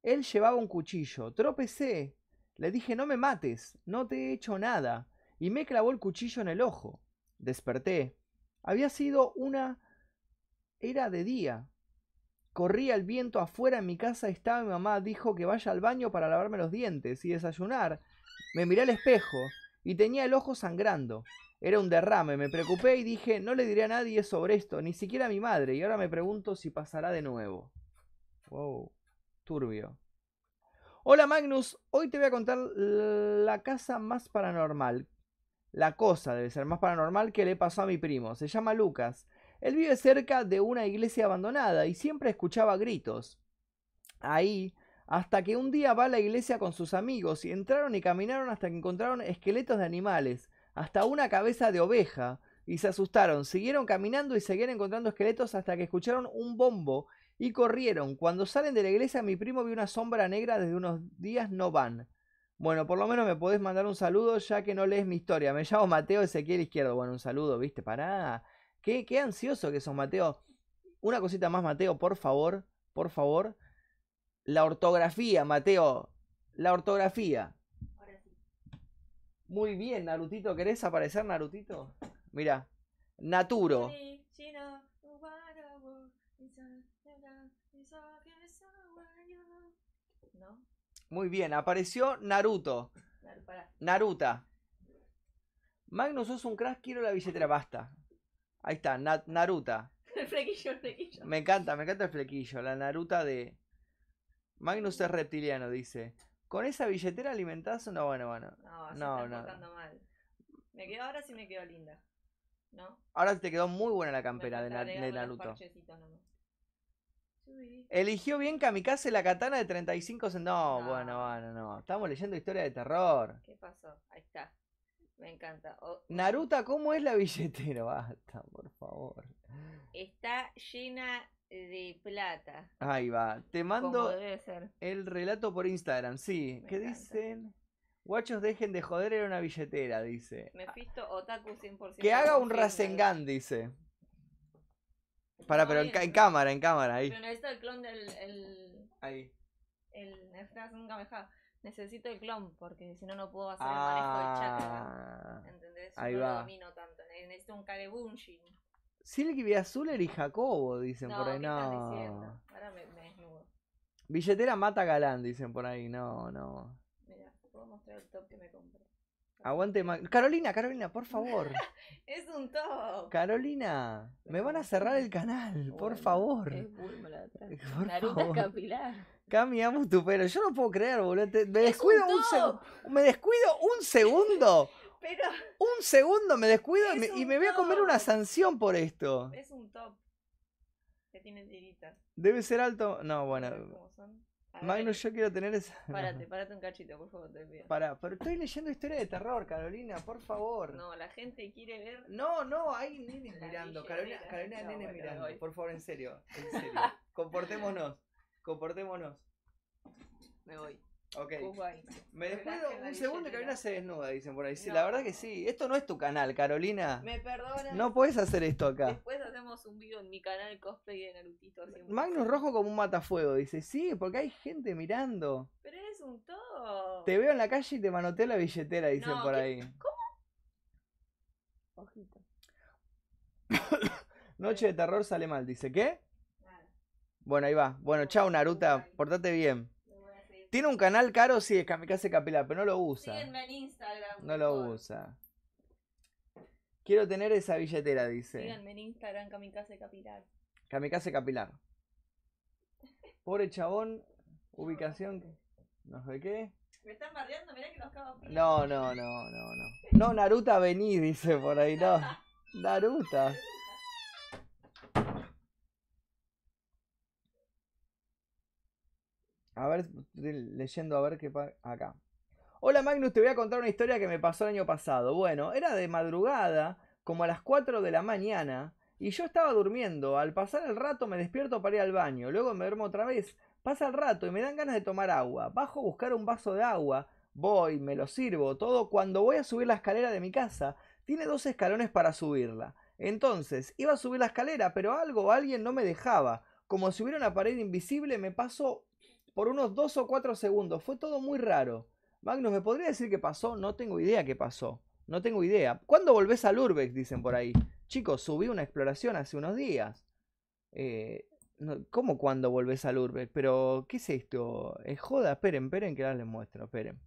Él llevaba un cuchillo, tropecé. Le dije: No me mates, no te he hecho nada. Y me clavó el cuchillo en el ojo. Desperté. Había sido una... Era de día. Corría el viento afuera en mi casa estaba mi mamá. Dijo que vaya al baño para lavarme los dientes y desayunar. Me miré al espejo y tenía el ojo sangrando. Era un derrame. Me preocupé y dije, no le diré a nadie sobre esto, ni siquiera a mi madre. Y ahora me pregunto si pasará de nuevo. Wow. Turbio. Hola Magnus, hoy te voy a contar la casa más paranormal. La cosa debe ser más paranormal que le pasó a mi primo. Se llama Lucas. Él vive cerca de una iglesia abandonada y siempre escuchaba gritos. Ahí, hasta que un día va a la iglesia con sus amigos y entraron y caminaron hasta que encontraron esqueletos de animales, hasta una cabeza de oveja, y se asustaron. Siguieron caminando y seguían encontrando esqueletos hasta que escucharon un bombo y corrieron. Cuando salen de la iglesia, mi primo vio una sombra negra desde unos días no van. Bueno, por lo menos me podés mandar un saludo ya que no lees mi historia. Me llamo Mateo Ezequiel Izquierdo. Bueno, un saludo, viste, pará. Qué, qué ansioso que sos, Mateo. Una cosita más, Mateo, por favor, por favor. La ortografía, Mateo. La ortografía. Muy bien, Narutito. ¿Querés aparecer, Narutito? Mira. Naturo. ¿No? Muy bien, apareció Naruto. Naruta. Magnus, sos un crack, quiero la billetera, basta. Ahí está, Na- Naruta. [LAUGHS] El flequillo, el flequillo. Me encanta, me encanta el flequillo, la Naruta de... Magnus es reptiliano, dice. ¿Con esa billetera alimentás? No, bueno, bueno. No, se No, está no. mal. Me quedo, ahora sí me quedó linda. ¿No? Ahora te quedó muy buena la campera de, Naruto. Eligió bien Kamikaze la katana de 35 centavos. No, No. bueno, bueno, no. Estamos leyendo historia de terror. ¿Qué pasó? Ahí está. Me encanta. O- Naruta, ¿cómo es la billetera? [LAUGHS] Basta, por favor. está llena de plata. Ahí va. Te mando el relato por Instagram. Sí. Me ¿Qué encanta. dicen? Guachos, dejen de joder, era una billetera, dice. Mefisto Otaku 100%. Que haga un. Rasengan, dice. Para, No, pero en, cámara, en cámara, ahí. Pero necesito el clon del. El, Ahí. el, Rasengan, Necesito el clon porque si no, no puedo hacer el manejo del chakra. Ah. ¿Entendés? ahí no va. lo domino tanto. ne- Necesito un Kagebunshin. Silky Azuler y Jacobo, dicen No, por ahí. ¿qué estás No. diciendo? Ahora me, me desnudo. Billetera mata galán, dicen por ahí. No, no. Mira, puedo mostrar el top que me compré. Aguante Ma- Carolina, Carolina, por favor. [LAUGHS] Es un top. Carolina, me van a cerrar el canal, por favor. Es Bulma la de atrás. [LAUGHS] Por Naruto favor. capilar. Cami, amo tu pelo. Yo no puedo creer, boludo. Te- me Es descuido un un. Me descuido un segundo. Pero [LAUGHS] Un segundo me descuido y me, y voy a comer una sanción por esto. es un top. Que tiene tiritas. Debe ser alto. No, bueno. Magnus, yo quiero tener esa. [LAUGHS] Párate, párate un cachito, por favor, te pido. Para, pero estoy leyendo historia de terror, Carolina, por favor. No, la gente quiere ver. No, no, hay nenes La mirando. Carolina, Carolina, No, nenes bueno, mirando. voy. Por favor, en serio. En serio. [LAUGHS] comportémonos. Comportémonos. Me voy. Ok. Me la un segundo y. Carolina se desnuda, dicen por ahí. Sí, No. la verdad que sí. Esto no es tu canal, Carolina. Me perdonan. No puedes hacer esto acá. Después hacemos un video en mi canal cosplay de Narutito. Magnus Rojo como un matafuego, dice. Sí, porque hay gente mirando. Pero eres un top. Te veo en la calle y te manoteé la billetera, dicen No, por ¿qué? ahí. Ojito. [COUGHS] Noche de terror sale mal, dice. ¿Qué? Nada. Bueno, ahí va. Bueno, chao Naruta, portate bien. Tiene un canal caro, sí, es Kamikaze Capilar, pero no lo usa. Síguenme en Instagram. No lo usa. Quiero tener esa billetera, dice. Síganme en Instagram, Kamikaze Capilar. Kamikaze Capilar. Pobre chabón, ubicación. No sé qué. Me están bardeando, mirá que los cago. No, no, no, no, no. No, Naruta, vení, dice por ahí, no. [LAUGHS] Naruta. A ver, estoy leyendo a ver qué acá. Hola Magnus, te voy a contar una historia que me pasó el año pasado. Bueno, era de madrugada, como a las 4 de la mañana, y yo estaba durmiendo. Al pasar el rato me despierto para ir al baño, luego me duermo otra vez. Pasa el rato y me dan ganas de tomar agua. Bajo a buscar un vaso de agua. Voy, me lo sirvo, todo. Cuando voy a subir la escalera de mi casa, tiene dos escalones para subirla. Entonces, iba a subir la escalera, pero algo o alguien no me dejaba. Como si hubiera una pared invisible, me pasó por unos dos o cuatro segundos. Fue todo muy raro. Magnus, ¿me podría decir qué pasó? No tengo idea qué pasó. No tengo idea. ¿Cuándo volvés al Urbex? Dicen por ahí. Chicos, subí una exploración hace unos días. Eh, no- ¿Cómo cuándo volvés al Urbex? Pero, ¿qué es esto? ¿Es joda? Esperen, esperen que ahora les muestro. Esperen.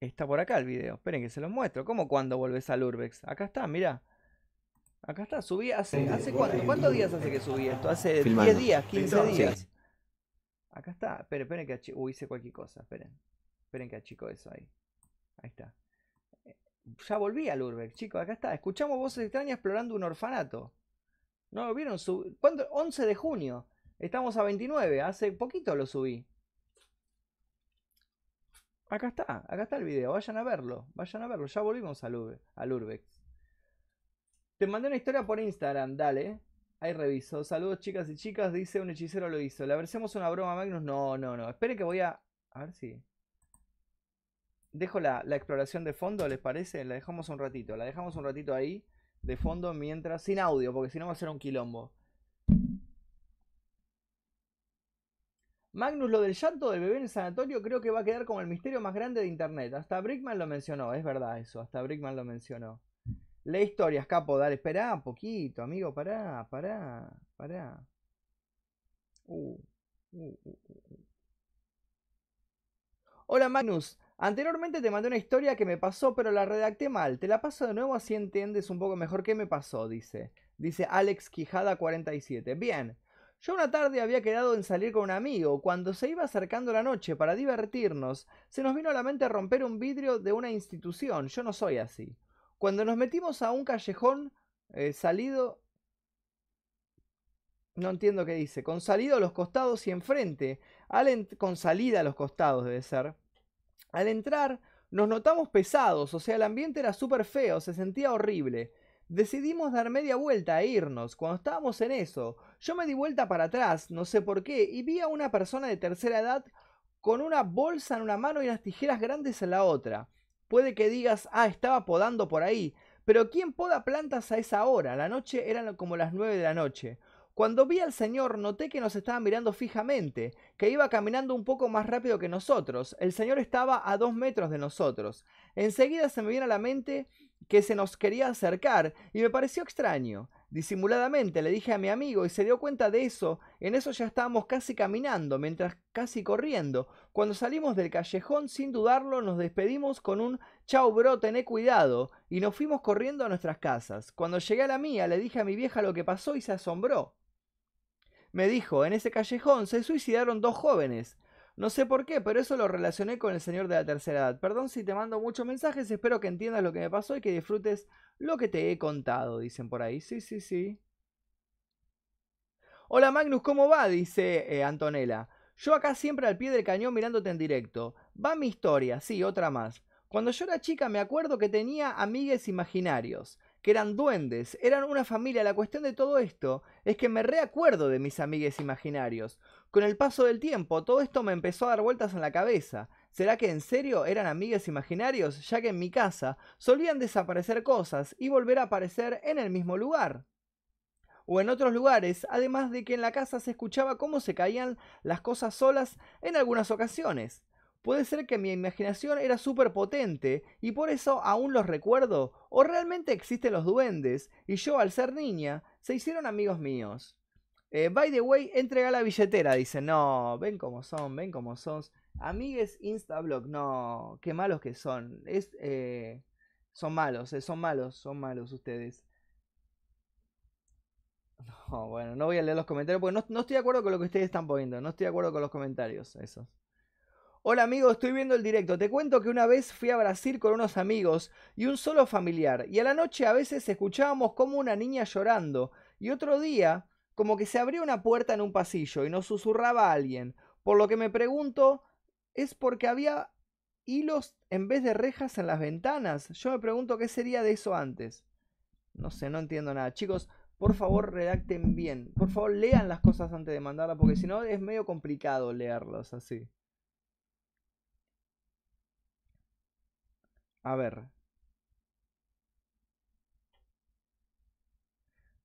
Está por acá el video. Esperen que se los muestro. ¿Cómo cuándo volvés al Urbex? Acá está, mirá. Acá está, subí hace, ¿hace cuánto? ¿Cuántos días hace que subí esto? Hace Filmando. 10 días, 15 Sí. días. Acá está. Esperen, esperen que achico. Uy, hice cualquier cosa. Esperen. Esperen que achico eso ahí. Ahí está. Eh, Ya volví al Urbex, chicos. Acá está. Escuchamos voces extrañas explorando un orfanato. ¿No lo vieron? Sub- ¿Cuándo? 11 de junio. Estamos a 29. Hace poquito lo subí. Acá está. Acá está el video. Vayan a verlo. Vayan a verlo. Ya volvimos al Urbex. Te mandé una historia por Instagram. Dale. Ahí reviso. Saludos chicas y chicas. Dice un hechicero lo hizo. ¿Le hacemos una broma a Magnus? No, no, no. Esperen que voy a... A ver si... Dejo la, la exploración de fondo, ¿les parece? La dejamos un ratito. La dejamos un ratito ahí de fondo mientras... Sin audio, porque si no va a ser un quilombo. Magnus, lo del llanto del bebé en el sanatorio creo que va a quedar como el misterio más grande de internet. Hasta Brickman lo mencionó, es verdad eso. Hasta Brickman lo mencionó. Lee historias, capo, dale. Esperá un poquito, amigo. Pará, pará, pará. Uh, uh, uh, uh, uh. Hola Magnus, anteriormente te mandé una historia que me pasó pero la redacté mal. Te la paso de nuevo así entiendes un poco mejor qué me pasó, dice. Dice Alex Quijada 47. Bien, yo una tarde había quedado en salir con un amigo. Cuando se iba acercando la noche para divertirnos, se nos vino a la mente romper un vidrio de una institución. Yo no soy así. Cuando nos metimos a un callejón eh, salido... No entiendo qué dice. Con salido a los costados y enfrente. Con salida a los costados debe ser. Al entrar nos notamos pesados, o sea, el ambiente era súper feo, se sentía horrible. Decidimos dar media vuelta e irnos. Cuando estábamos en eso, yo me di vuelta para atrás, no sé por qué, y vi a una persona de tercera edad con una bolsa en una mano y unas tijeras grandes en la otra. Puede que digas, ah, estaba podando por ahí, pero ¿quién poda plantas a esa hora? La noche eran como las nueve de la noche. Cuando vi al señor noté que nos estaba mirando fijamente, que iba caminando un poco más rápido que nosotros. El señor estaba a dos metros de nosotros. Enseguida se me vino a la mente que se nos quería acercar y me pareció extraño. Disimuladamente le dije a mi amigo y se dio cuenta de eso. En eso ya estábamos casi caminando, mientras casi corriendo. Cuando salimos del callejón, sin dudarlo, nos despedimos con un chau bro, tené cuidado y nos fuimos corriendo a nuestras casas. Cuando llegué a la mía, le dije a mi vieja lo que pasó y se asombró. Me dijo, en ese callejón se suicidaron dos jóvenes. No sé por qué, pero eso lo relacioné con el señor de la tercera edad. Perdón si te mando muchos mensajes, espero que entiendas lo que me pasó y que disfrutes lo que te he contado, dicen por ahí. Sí, sí, sí. Hola Magnus, ¿cómo va? dice eh, Antonella. Yo acá siempre al pie del cañón mirándote en directo. Va mi historia, sí, otra más. Cuando yo era chica me acuerdo que tenía amigues imaginarios, que eran duendes, eran una familia. La cuestión de todo esto es que me reacuerdo de mis amigues imaginarios. Con el paso del tiempo, todo esto me empezó a dar vueltas en la cabeza. ¿Será que en serio eran amigues imaginarios? Ya que en mi casa solían desaparecer cosas y volver a aparecer en el mismo lugar. O en otros lugares, además de que en la casa se escuchaba cómo se caían las cosas solas en algunas ocasiones. Puede ser que mi imaginación era súper potente y por eso aún los recuerdo, o realmente existen los duendes y yo al ser niña se hicieron amigos míos. Eh, by the way, entrega la billetera. Dice, no, ven cómo son, ven cómo son. Amigues Instablog, no, qué malos que son. Es, eh, son malos, eh, son malos, son malos ustedes. No, bueno, no voy a leer los comentarios porque no, no estoy de acuerdo con lo que ustedes están poniendo. No estoy de acuerdo con los comentarios, esos. Hola amigo, estoy viendo el directo. Te cuento que una vez fui a Brasil con unos amigos y un solo familiar. Y a la noche a veces escuchábamos como una niña llorando. Y otro día, como que se abrió una puerta en un pasillo y nos susurraba alguien. Por lo que me pregunto, ¿es porque había hilos en vez de rejas en las ventanas? Yo me pregunto qué sería de eso antes. No sé, no entiendo nada. Chicos, por favor redacten bien. Por favor lean las cosas antes de mandarlas porque si no es medio complicado leerlos así. A ver.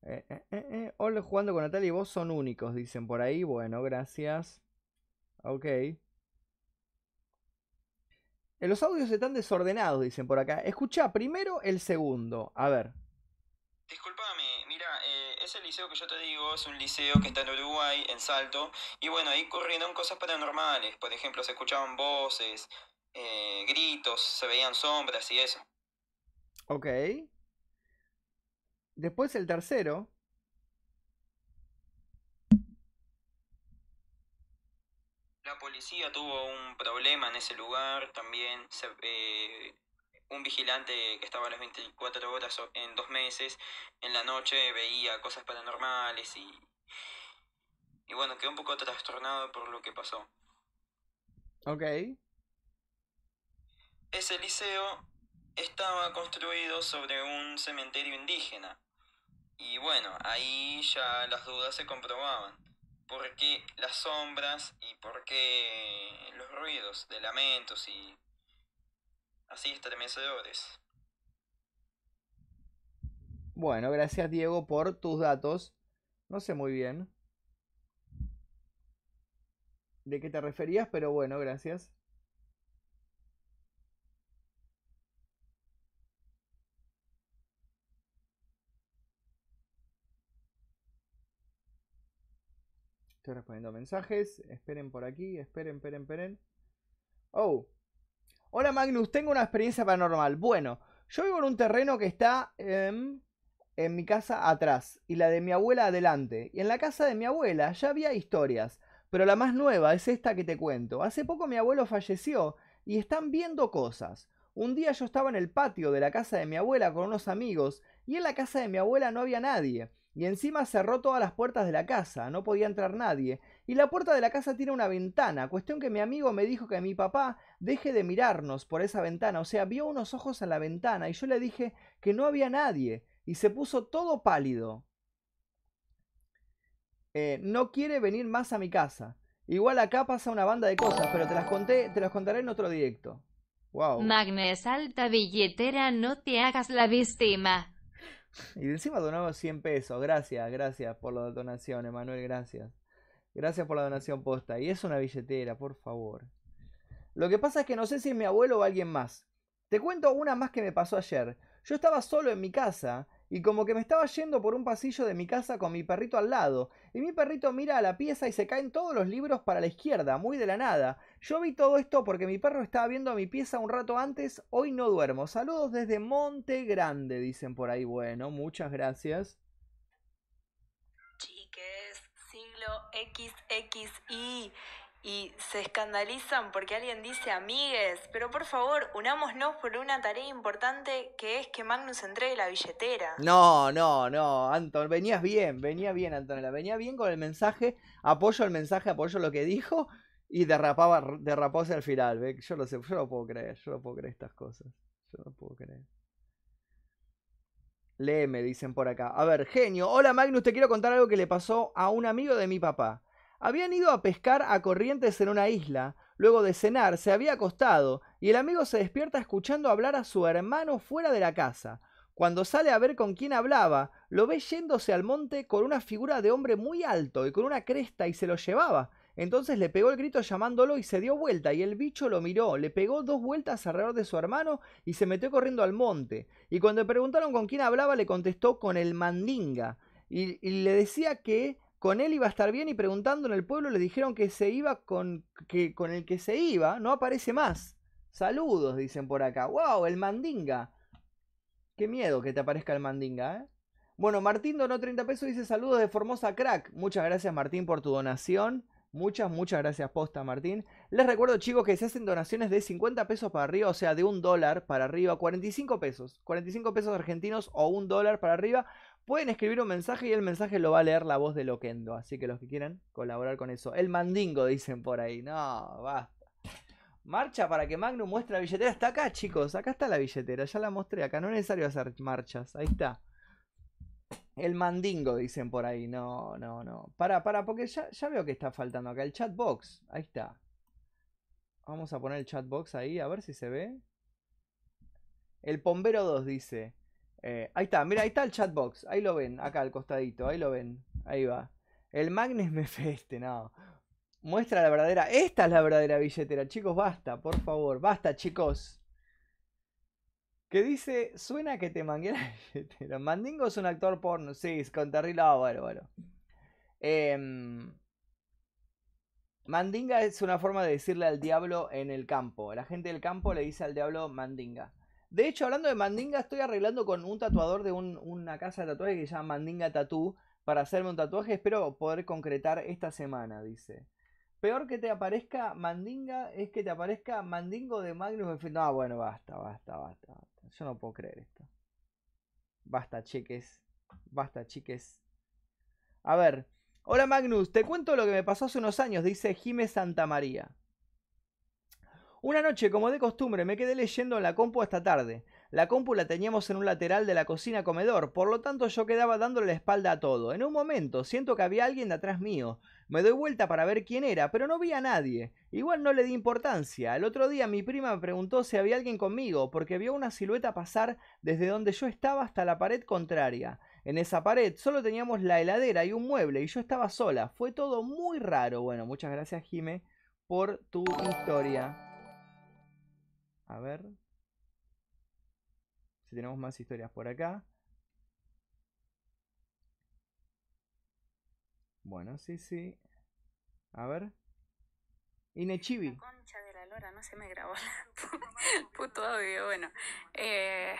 Eh, eh, eh, eh. Hola, jugando con Natalia y vos son únicos, dicen por ahí. Bueno, gracias. Ok. Los audios están desordenados, dicen por acá. Escucha primero el segundo. A ver. Disculpame, mira, ese liceo que yo te digo es un liceo que está en Uruguay, en Salto, y bueno, ahí ocurrieron cosas paranormales. Por ejemplo, se escuchaban voces, eh, gritos, se veían sombras y eso. Ok. Después el tercero. La policía tuvo un problema en ese lugar, también se, eh, un vigilante que estaba a las 24 horas en dos meses, en la noche veía cosas paranormales y, y bueno, quedó un poco trastornado por lo que pasó. Ok. Ese liceo estaba construido sobre un cementerio indígena. Y bueno, ahí ya las dudas se comprobaban. ¿Por qué las sombras y por qué los ruidos de lamentos y así estremecedores? Bueno, gracias Diego por tus datos. No sé muy bien de qué te referías, pero bueno, gracias. Respondiendo mensajes. Esperen por aquí. Esperen, esperen, esperen. Oh. Hola Magnus, tengo una experiencia paranormal. Bueno, yo vivo en un terreno que está en mi casa atrás y la de mi abuela adelante. Y en la casa de mi abuela ya había historias, pero la más nueva es esta que te cuento. Hace poco mi abuelo falleció y están viendo cosas. Un día yo estaba en el patio de la casa de mi abuela con unos amigos y en la casa de mi abuela no había nadie. Y encima cerró todas las puertas de la casa, no podía entrar nadie. Y la puerta de la casa tiene una ventana, cuestión que mi amigo me dijo que mi papá deje de mirarnos por esa ventana, o sea, vio unos ojos en la ventana y yo le dije que no había nadie y se puso todo pálido. Eh, no quiere venir más a mi casa. Igual acá pasa una banda de cosas, pero te las conté, te las contaré en otro directo. Wow. Magnes alta billetera, no te hagas la víctima. Y encima donamos 100 pesos. Gracias, gracias por la donación, Emanuel, gracias. Gracias por la donación posta. Y es una billetera, por favor. Lo que pasa es que no sé si es mi abuelo o alguien más. Te cuento una más que me pasó ayer. Yo estaba solo en mi casa y como que me estaba yendo por un pasillo de mi casa con mi perrito al lado. Y mi perrito mira a la pieza y se caen todos los libros para la izquierda, muy de la nada. Yo vi todo esto porque mi perro estaba viendo mi pieza un rato antes. Hoy no duermo. Saludos desde Monte Grande, dicen por ahí. Bueno, muchas gracias. Chiques, siglo XXI. Y se escandalizan porque alguien dice amigues. Pero por favor, unámonos por una tarea importante que es que Magnus entregue la billetera. No, no, no, Anton, venías bien, venía bien, Antonella, venía bien con el mensaje, apoyo el mensaje, apoyo lo que dijo y derrapaba, derrapó hacia el final, ¿ve? Yo lo sé, yo no puedo creer, yo no puedo creer estas cosas, yo no puedo creer. Léeme, dicen por acá. A ver, genio, hola Magnus, te quiero contar algo que le pasó a un amigo de mi papá. Habían ido a pescar a corrientes en una isla. Luego de cenar, se había acostado y el amigo se despierta escuchando hablar a su hermano fuera de la casa. Cuando sale a ver con quién hablaba, lo ve yéndose al monte con una figura de hombre muy alto y con una cresta y se lo llevaba. Entonces le pegó el grito llamándolo y se dio vuelta y el bicho lo miró, le pegó dos vueltas alrededor de su hermano y se metió corriendo al monte. Y cuando le preguntaron con quién hablaba le contestó con el mandinga y, le decía que con él iba a estar bien y preguntando en el pueblo le dijeron que se iba con, que, con el que se iba, no aparece más. Saludos, dicen por acá. ¡Wow! El mandinga. Qué miedo que te aparezca el mandinga, ¿eh? Bueno, Martín donó 30 pesos y dice saludos de Formosa Crack. Muchas gracias Martín por tu donación. Muchas, muchas gracias posta Martín. Les recuerdo chicos que se hacen donaciones de 50 pesos para arriba, o sea, de un dólar para arriba, 45 pesos. 45 pesos argentinos o un dólar para arriba. Pueden escribir un mensaje y el mensaje lo va a leer la voz de Loquendo. Así que los que quieran colaborar con eso. El mandingo dicen por ahí. No, basta. Marcha para que Magnum muestre la billetera. Está acá, chicos. Acá está la billetera. Ya la mostré. Acá no es necesario hacer marchas. Ahí está. El mandingo, dicen por ahí. No, no, no. Para, para, porque ya, ya veo que está faltando acá. El chatbox. Ahí está. Vamos a poner el chatbox ahí, a ver si se ve. El Pombero 2 dice. Eh, ahí está, mira, ahí está el chatbox. Ahí lo ven, acá al costadito. Ahí lo ven. Ahí va. El Magnes [LAUGHS] me feste, no. Muestra la verdadera. Esta es la verdadera billetera. Chicos, basta, por favor. Basta, chicos. Que dice, suena que te mangué la [LAUGHS] billetera. Mandingo es un actor porno. Sí, es con. Ah, bueno, bueno. Em, mandinga es una forma de decirle al diablo en el campo. La gente del campo le dice al diablo mandinga. De hecho, hablando de mandinga, estoy arreglando con un tatuador de un- una casa de tatuaje que se llama Mandinga Tattoo para hacerme un tatuaje. Espero poder concretar esta semana, dice. Peor que te aparezca mandinga es que te aparezca mandingo de Magnus. F- No, bueno, basta, basta, basta, basta. Yo no puedo creer esto. Basta, cheques. Basta, chiques. A ver. Hola Magnus, te cuento lo que me pasó hace unos años, dice Jime Santa María. Una noche, como de costumbre, me quedé leyendo en la compu hasta tarde. La compu la teníamos en un lateral de la cocina comedor, por lo tanto yo quedaba dándole la espalda a todo. En un momento, siento que había alguien de atrás mío. Me doy vuelta para ver quién era, pero no vi a nadie. Igual no le di importancia. El otro día mi prima me preguntó si había alguien conmigo, porque vio una silueta pasar desde donde yo estaba hasta la pared contraria. En esa pared solo teníamos la heladera y un mueble, y yo estaba sola. Fue todo muy raro. Bueno, muchas gracias, Jime, por tu historia. A ver. Si tenemos más historias por acá. Bueno, sí, sí. A ver. Inechibi. Concha de la lora, no se me grabó el [LAUGHS] puto audio. Bueno, eh,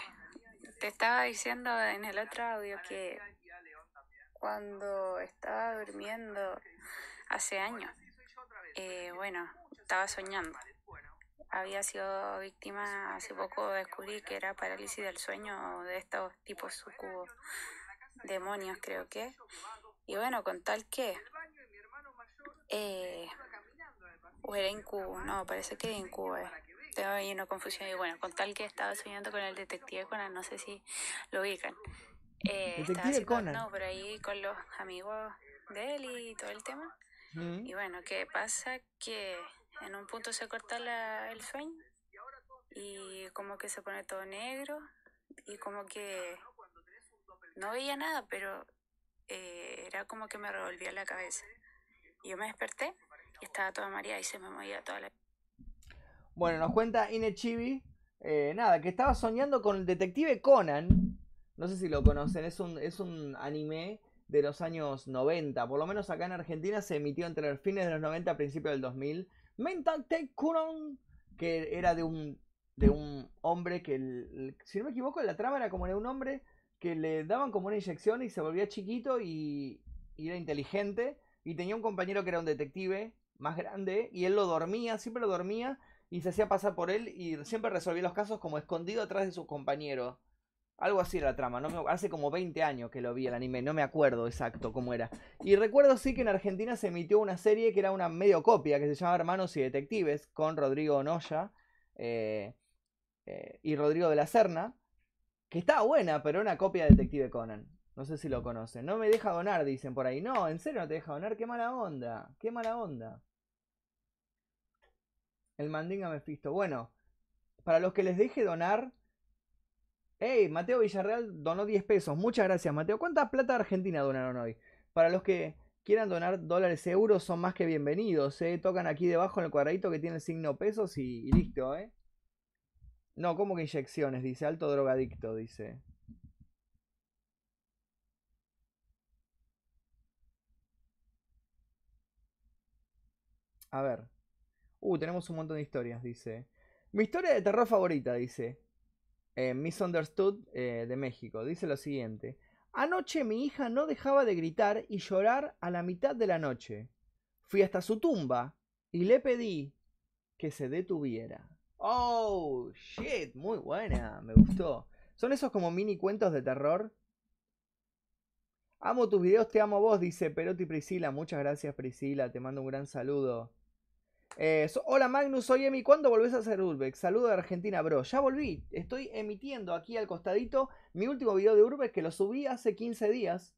te estaba diciendo en el otro audio que cuando estaba durmiendo hace años, eh, bueno, estaba soñando. Había sido víctima, hace poco descubrí que era parálisis del sueño de estos tipos sucubos, demonios creo que. Y bueno, con tal que... Eh, o era incubo, no, parece que era incubo. eh. Tengo ahí una confusión. Y bueno, con tal que estaba soñando con el detective Conan, no sé si lo ubican. Eh, estaba Detective así Conan. no, por ahí con los amigos de él y todo el tema. Mm. Y bueno, ¿qué pasa? Que en un punto se corta la- el sueño y como que se pone todo negro y como que no veía nada, pero eh, era como que me revolvía la cabeza. Yo me desperté y estaba toda mareada y se me movía toda la... Bueno, nos cuenta Inechibi. eh, nada, que estaba soñando con el detective Conan. No sé si lo conocen, es un, es un anime de los años 90. Por lo menos acá en Argentina se emitió entre los fines de los 90 a principios del 2000. Mental Conan, que era de un, de un hombre que, si no me equivoco, la trama era como de un hombre que le daban como una inyección y se volvía chiquito y, y era inteligente. Y tenía un compañero que era un detective más grande y él lo dormía, siempre lo dormía y se hacía pasar por él y siempre resolvía los casos como escondido atrás de su compañero. Algo así era la trama, hace como 20 años que lo vi el anime, no me acuerdo exacto cómo era. Y recuerdo sí que en Argentina se emitió una serie que era una medio copia, que se llama Hermanos y Detectives, con Rodrigo Noya eh, eh, y Rodrigo de la Serna, que estaba buena, pero era una copia de Detective Conan. No sé si lo conocen. No me deja donar, dicen por ahí. No, en serio no te deja donar, qué mala onda, qué mala onda. El mandinga Mephisto. Bueno, para los que les deje donar. Hey, Mateo Villarreal donó 10 pesos. Muchas gracias, Mateo. ¿Cuánta plata argentina donaron hoy? Para los que quieran donar dólares, euros, son más que bienvenidos. ¿eh? Tocan aquí debajo en el cuadradito que tiene el signo pesos y, y listo, ¿eh? No, ¿cómo que inyecciones? Dice, alto drogadicto, dice. A ver. Uh, tenemos un montón de historias, dice. Mi historia de terror favorita, dice. Eh, Misunderstood eh, de México. Dice lo siguiente. Anoche mi hija no dejaba de gritar y llorar a la mitad de la noche. Fui hasta su tumba y le pedí que se detuviera. Oh, shit, muy buena, me gustó. Son esos como mini cuentos de terror. Amo tus videos, te amo vos, dice Perotti Priscila. Muchas gracias Priscila, te mando un gran saludo. Eh, hola Magnus, soy Emi. ¿Cuándo volvés a hacer Urbex? Saludo de Argentina, bro. Ya volví. Estoy emitiendo aquí al costadito mi último video de Urbex que lo subí hace 15 días.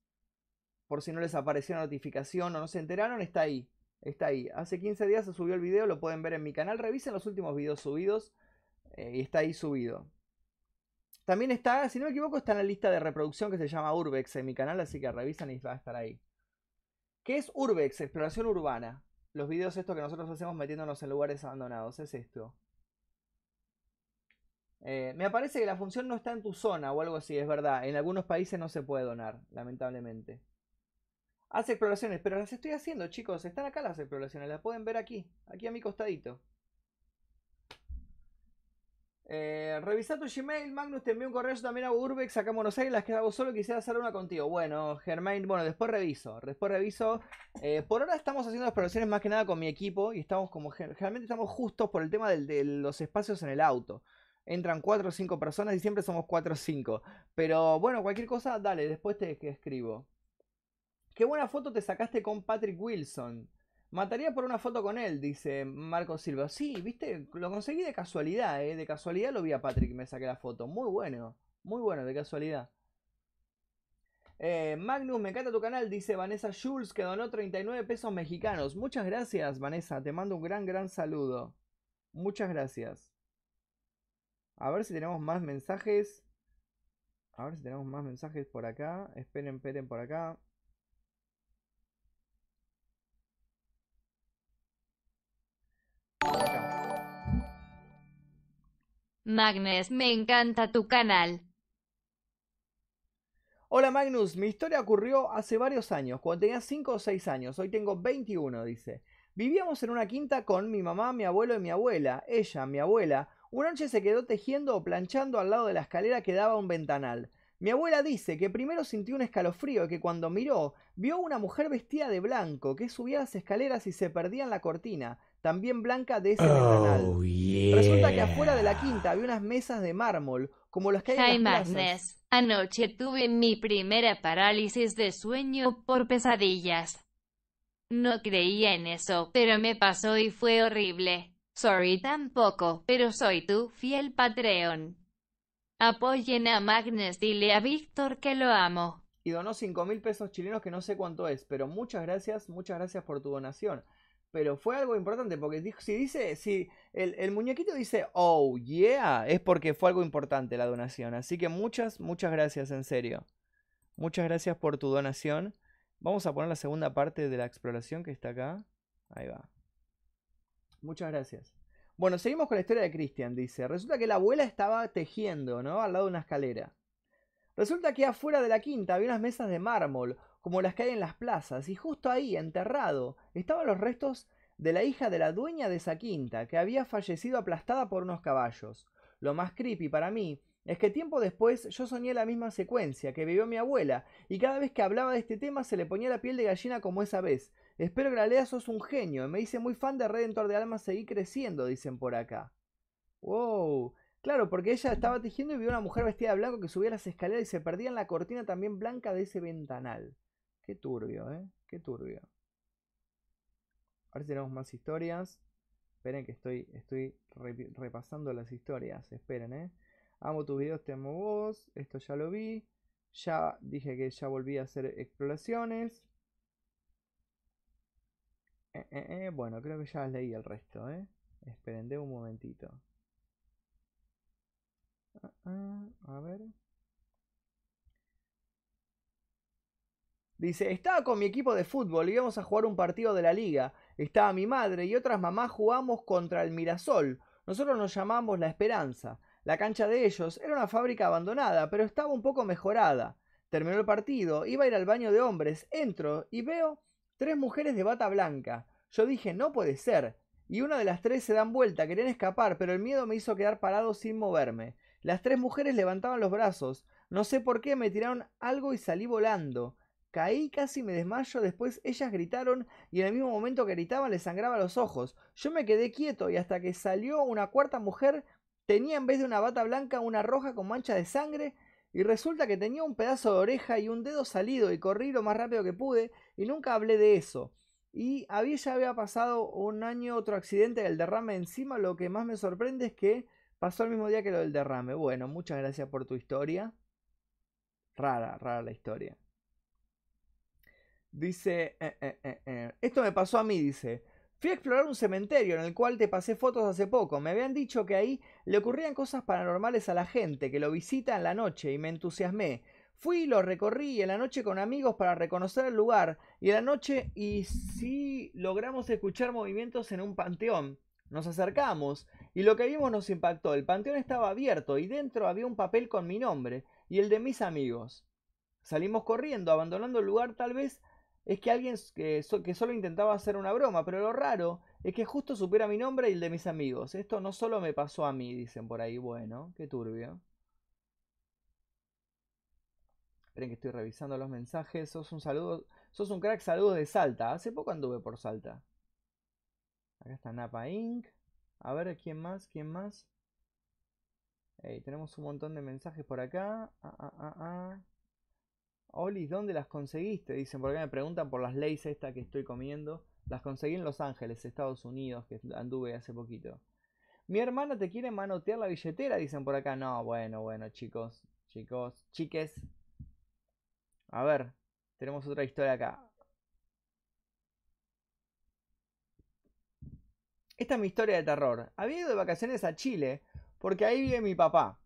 Por si no les apareció notificación o no se enteraron, está ahí. Está ahí. Hace 15 días se subió el video, lo pueden ver en mi canal. Revisen los últimos videos subidos eh, y está ahí subido. También está, si no me equivoco, está en la lista de reproducción que se llama Urbex en mi canal, así que revisan y va a estar ahí. ¿Qué es Urbex? Exploración urbana los videos estos que nosotros hacemos metiéndonos en lugares abandonados. Es esto. Eh, me parece que la función no está en tu zona o algo así, es verdad. En algunos países no se puede donar, lamentablemente. Hace exploraciones, pero las estoy haciendo, chicos. Están acá las exploraciones, las pueden ver aquí, aquí a mi costadito. Eh, revisa tu Gmail, Magnus, te envío un correo, también hago Urbex acá en Buenos Aires, las que hago solo, quisiera hacer una contigo. Bueno, Germain, bueno, después reviso, después reviso. Eh, por ahora estamos haciendo exploraciones más que nada con mi equipo y estamos como, generalmente estamos justos por el tema de los espacios en el auto. Entran 4 o 5 personas y siempre somos 4 o 5. Pero bueno, cualquier cosa, dale, después te escribo. Qué buena foto te sacaste con Patrick Wilson. Mataría por una foto con él, dice Marco Silva. Sí, viste, lo conseguí de casualidad, ¿eh? De casualidad lo vi a Patrick y me saqué la foto. Muy bueno, muy bueno, de casualidad. Eh, Magnus, me encanta tu canal, dice Vanessa Jules, que donó 39 pesos mexicanos. Muchas gracias, Vanessa, te mando un gran, gran saludo. Muchas gracias. A ver si tenemos más mensajes. A ver si tenemos más mensajes por acá. Esperen, esperen por acá. Magnus, me encanta tu canal. Hola Magnus, mi historia ocurrió hace varios años, cuando tenía 5 o 6 años, hoy tengo 21, dice. Vivíamos en una quinta con mi mamá, mi abuelo y mi abuela. Ella, mi abuela, una noche se quedó tejiendo o planchando al lado de la escalera que daba a un ventanal. Mi abuela dice que primero sintió un escalofrío y que cuando miró vio una mujer vestida de blanco que subía las escaleras y se perdía en la cortina también blanca de ese ventanal. Oh, Resulta que afuera de la quinta había unas mesas de mármol, como las que hay en las plazas. Anoche tuve mi primera parálisis de sueño por pesadillas. No creía en eso, pero me pasó y fue horrible. Sorry tampoco, pero soy tu fiel Patreon. Apoyen a Magnus, dile a Víctor que lo amo. Y donó cinco mil pesos chilenos que no sé cuánto es, pero muchas gracias, muchas gracias por tu donación pero fue algo importante porque si dice, si el, muñequito dice, oh yeah, es porque fue algo importante la donación. Así que muchas, muchas gracias, en serio. Muchas gracias por tu donación. Vamos a poner la segunda parte de la exploración que está acá. Ahí va. Muchas gracias. Bueno, seguimos con la historia de Christian. Dice, resulta que la abuela estaba tejiendo, ¿no? Al lado de una escalera. Resulta que afuera de la quinta había unas mesas de mármol, como las que hay en las plazas, y justo ahí, enterrado, estaban los restos de la hija de la dueña de esa quinta, que había fallecido aplastada por unos caballos. Lo más creepy para mí es que tiempo después yo soñé la misma secuencia que vivió mi abuela, y cada vez que hablaba de este tema se le ponía la piel de gallina como esa vez. Espero que la lea, sos un genio, me hice muy fan de Redentor de Almas, seguí creciendo, dicen por acá. Wow. Claro, porque ella estaba tejiendo y vio una mujer vestida de blanco que subía las escaleras y se perdía en la cortina también blanca de ese ventanal. Qué turbio, ¿eh? Qué turbio. A ver si tenemos más historias. Esperen que estoy, estoy repasando las historias. Esperen, ¿eh? Amo tus videos, te amo vos. Esto ya lo vi. Ya dije que ya volví a hacer exploraciones. Eh, eh, eh. Bueno, creo que ya leí el resto, ¿eh? Esperen, de un momentito. Ah, ah, a ver. Dice, estaba con mi equipo de fútbol íbamos a jugar un partido de la liga. Estaba mi madre y otras mamás jugamos contra el Mirasol. Nosotros nos llamamos La Esperanza. La cancha de ellos era una fábrica abandonada, pero estaba un poco mejorada. Terminó el partido, iba a ir al baño de hombres, entro y veo tres mujeres de bata blanca. Yo dije, no puede ser. Y una de las tres se dan vuelta, querían escapar, pero el miedo me hizo quedar parado sin moverme. Las tres mujeres levantaban los brazos. No sé por qué me tiraron algo y salí volando. Caí, casi me desmayo, después ellas gritaron y en el mismo momento que gritaban les sangraba los ojos. Yo me quedé quieto y hasta que salió una cuarta mujer tenía en vez de una bata blanca una roja con mancha de sangre y resulta que tenía un pedazo de oreja y un dedo salido y corrí lo más rápido que pude y nunca hablé de eso. Y había, ya había pasado un año otro accidente del derrame encima, lo que más me sorprende es que pasó el mismo día que lo del derrame. Bueno, muchas gracias por tu historia. Rara, rara la historia. Dice, eh, eh, eh, esto me pasó a mí, dice. Fui a explorar un cementerio en el cual te pasé fotos hace poco. Me habían dicho que ahí le ocurrían cosas paranormales a la gente, que lo visita en la noche y me entusiasmé. Fui y lo recorrí en la noche con amigos para reconocer el lugar y en la noche y sí logramos escuchar movimientos en un panteón. Nos acercamos y lo que vimos nos impactó. El panteón estaba abierto y dentro había un papel con mi nombre y el de mis amigos. Salimos corriendo, abandonando el lugar tal vez es que alguien que, solo intentaba hacer una broma, pero lo raro es que justo supiera mi nombre y el de mis amigos. Esto no solo me pasó a mí, dicen por ahí. Bueno, qué turbio. Esperen que estoy revisando los mensajes. Sos un saludo. Sos un crack, saludos de Salta. Hace poco anduve por Salta. Acá está Napa Inc. A ver, ¿quién más? ¿Quién más? tenemos un montón de mensajes por acá. Ah, ah, ah, ah. Oli, ¿dónde las conseguiste? Dicen, porque me preguntan por las leyes estas que estoy comiendo. Las conseguí en Los Ángeles, Estados Unidos, que anduve hace poquito. Mi hermana te quiere manotear la billetera, dicen por acá. No, bueno, bueno, chicos, chicos, chiques. A ver, tenemos otra historia acá. Esta es mi historia de terror. Había ido de vacaciones a Chile porque ahí vive mi papá.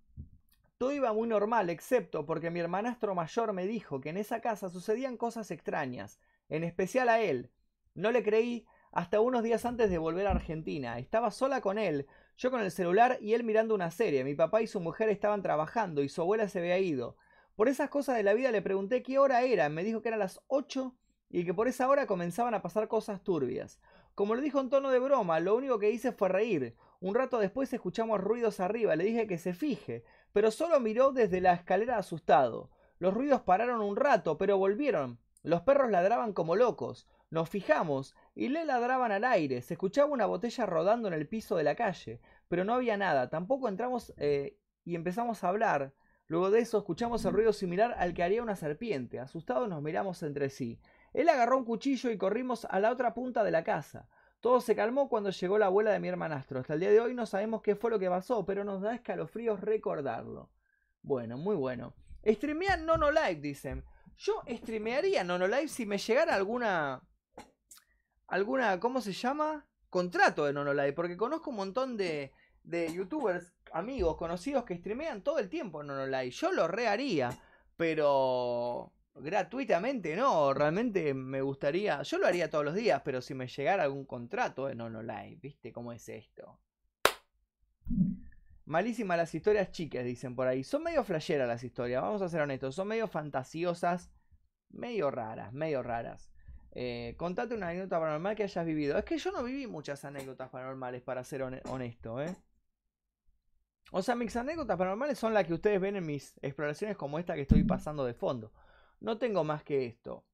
Todo iba muy normal, excepto porque mi hermanastro mayor me dijo que en esa casa sucedían cosas extrañas, en especial a él. No le creí hasta unos días antes de volver a Argentina. Estaba sola con él, yo con el celular y él mirando una serie. Mi papá y su mujer estaban trabajando y su abuela se había ido. Por esas cosas de la vida le pregunté qué hora era. Me dijo que eran las 8 y que por esa hora comenzaban a pasar cosas turbias. Como lo dijo en tono de broma, lo único que hice fue reír. Un rato después escuchamos ruidos arriba. Le dije que se fije pero solo miró desde la escalera asustado. Los ruidos pararon un rato, pero volvieron. Los perros ladraban como locos. Nos fijamos y le ladraban al aire. Se escuchaba una botella rodando en el piso de la calle, pero no había nada. Tampoco entramos eh, y empezamos a hablar. Luego de eso escuchamos el ruido similar al que haría una serpiente. Asustados nos miramos entre sí. Él agarró un cuchillo y corrimos a la otra punta de la casa. Todo se calmó cuando llegó la abuela de mi hermanastro. Hasta el día de hoy no sabemos qué fue lo que pasó, pero nos da escalofríos recordarlo. Bueno, muy bueno. Streamear Nono Live, dicen. Yo streamearía Nono Live si me llegara alguna. alguna. ¿cómo se llama? contrato de Nono Live. Porque conozco un montón de, de youtubers, amigos, conocidos que streamean todo el tiempo en Nono Live. Yo lo reharía. Pero gratuitamente no, realmente me gustaría, yo lo haría todos los días, pero si me llegara algún contrato en no Live, ¿viste cómo es esto? Malísimas las historias chicas, dicen por ahí. Son medio flasheras las historias, vamos a ser honestos, son medio fantasiosas, medio raras, medio raras. Eh, contate una anécdota paranormal que hayas vivido. Es que yo no viví muchas anécdotas paranormales, para ser honesto, ¿eh? O sea, mis anécdotas paranormales son las que ustedes ven en mis exploraciones como esta que estoy pasando de fondo. No tengo más que esto.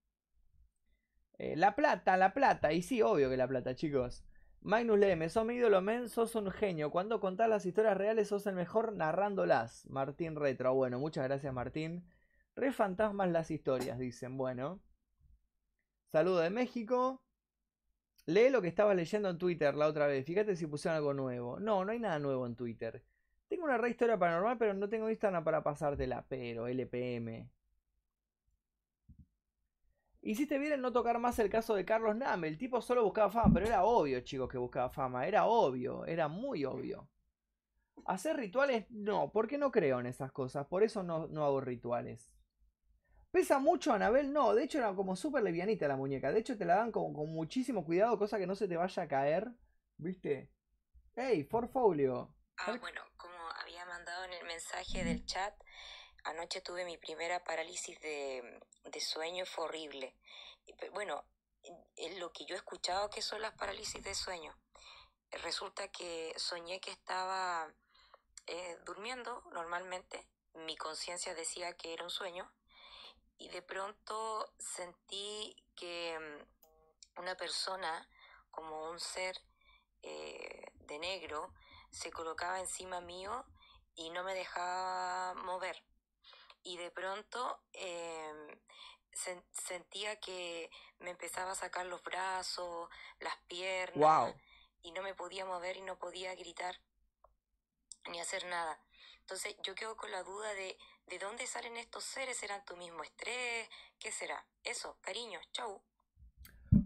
Eh, la plata, la plata. Y sí, obvio que la plata, chicos. Magnus Leme, sos mi ídolo, men, sos un genio. Cuando contás las historias reales, sos el mejor narrándolas. Martín Retro. Bueno, muchas gracias, Martín. Re fantasmas las historias, dicen. Bueno. Saludo de México. Lee lo que estaba leyendo en Twitter la otra vez. Fíjate si pusieron algo nuevo. No, no hay nada nuevo en Twitter. Tengo una re historia paranormal, pero no tengo Instagram para pasártela. Pero, LPM. Hiciste bien en no tocar más el caso de Carlos Name. El tipo solo buscaba fama, pero era obvio, chicos, que buscaba fama. Era obvio, era muy obvio. Hacer rituales, no, porque no creo en esas cosas. Por eso no, no hago rituales. Pesa mucho Anabel, no. De hecho, era como súper levianita la muñeca. De hecho, te la dan con, con muchísimo cuidado, cosa que no se te vaya a caer. ¿Viste? ¡Hey, Forfolio! Ah, bueno, como había mandado en el mensaje del chat, Anoche tuve mi primera parálisis de, de sueño, fue horrible. Bueno, eh, lo que yo he escuchado que son las parálisis de sueño. Resulta que soñé que estaba eh, durmiendo normalmente, mi conciencia decía que era un sueño y de pronto sentí que mm, una persona, como un ser eh, de negro, se colocaba encima mío y no me dejaba mover. Y de pronto sen- sentía que me empezaba a sacar los brazos, las piernas, Wow. y no me podía mover y no podía gritar ni hacer nada. Entonces yo quedo con la duda de de dónde salen estos seres, ¿serán tu mismo estrés? ¿Qué será? Eso, cariño, chau.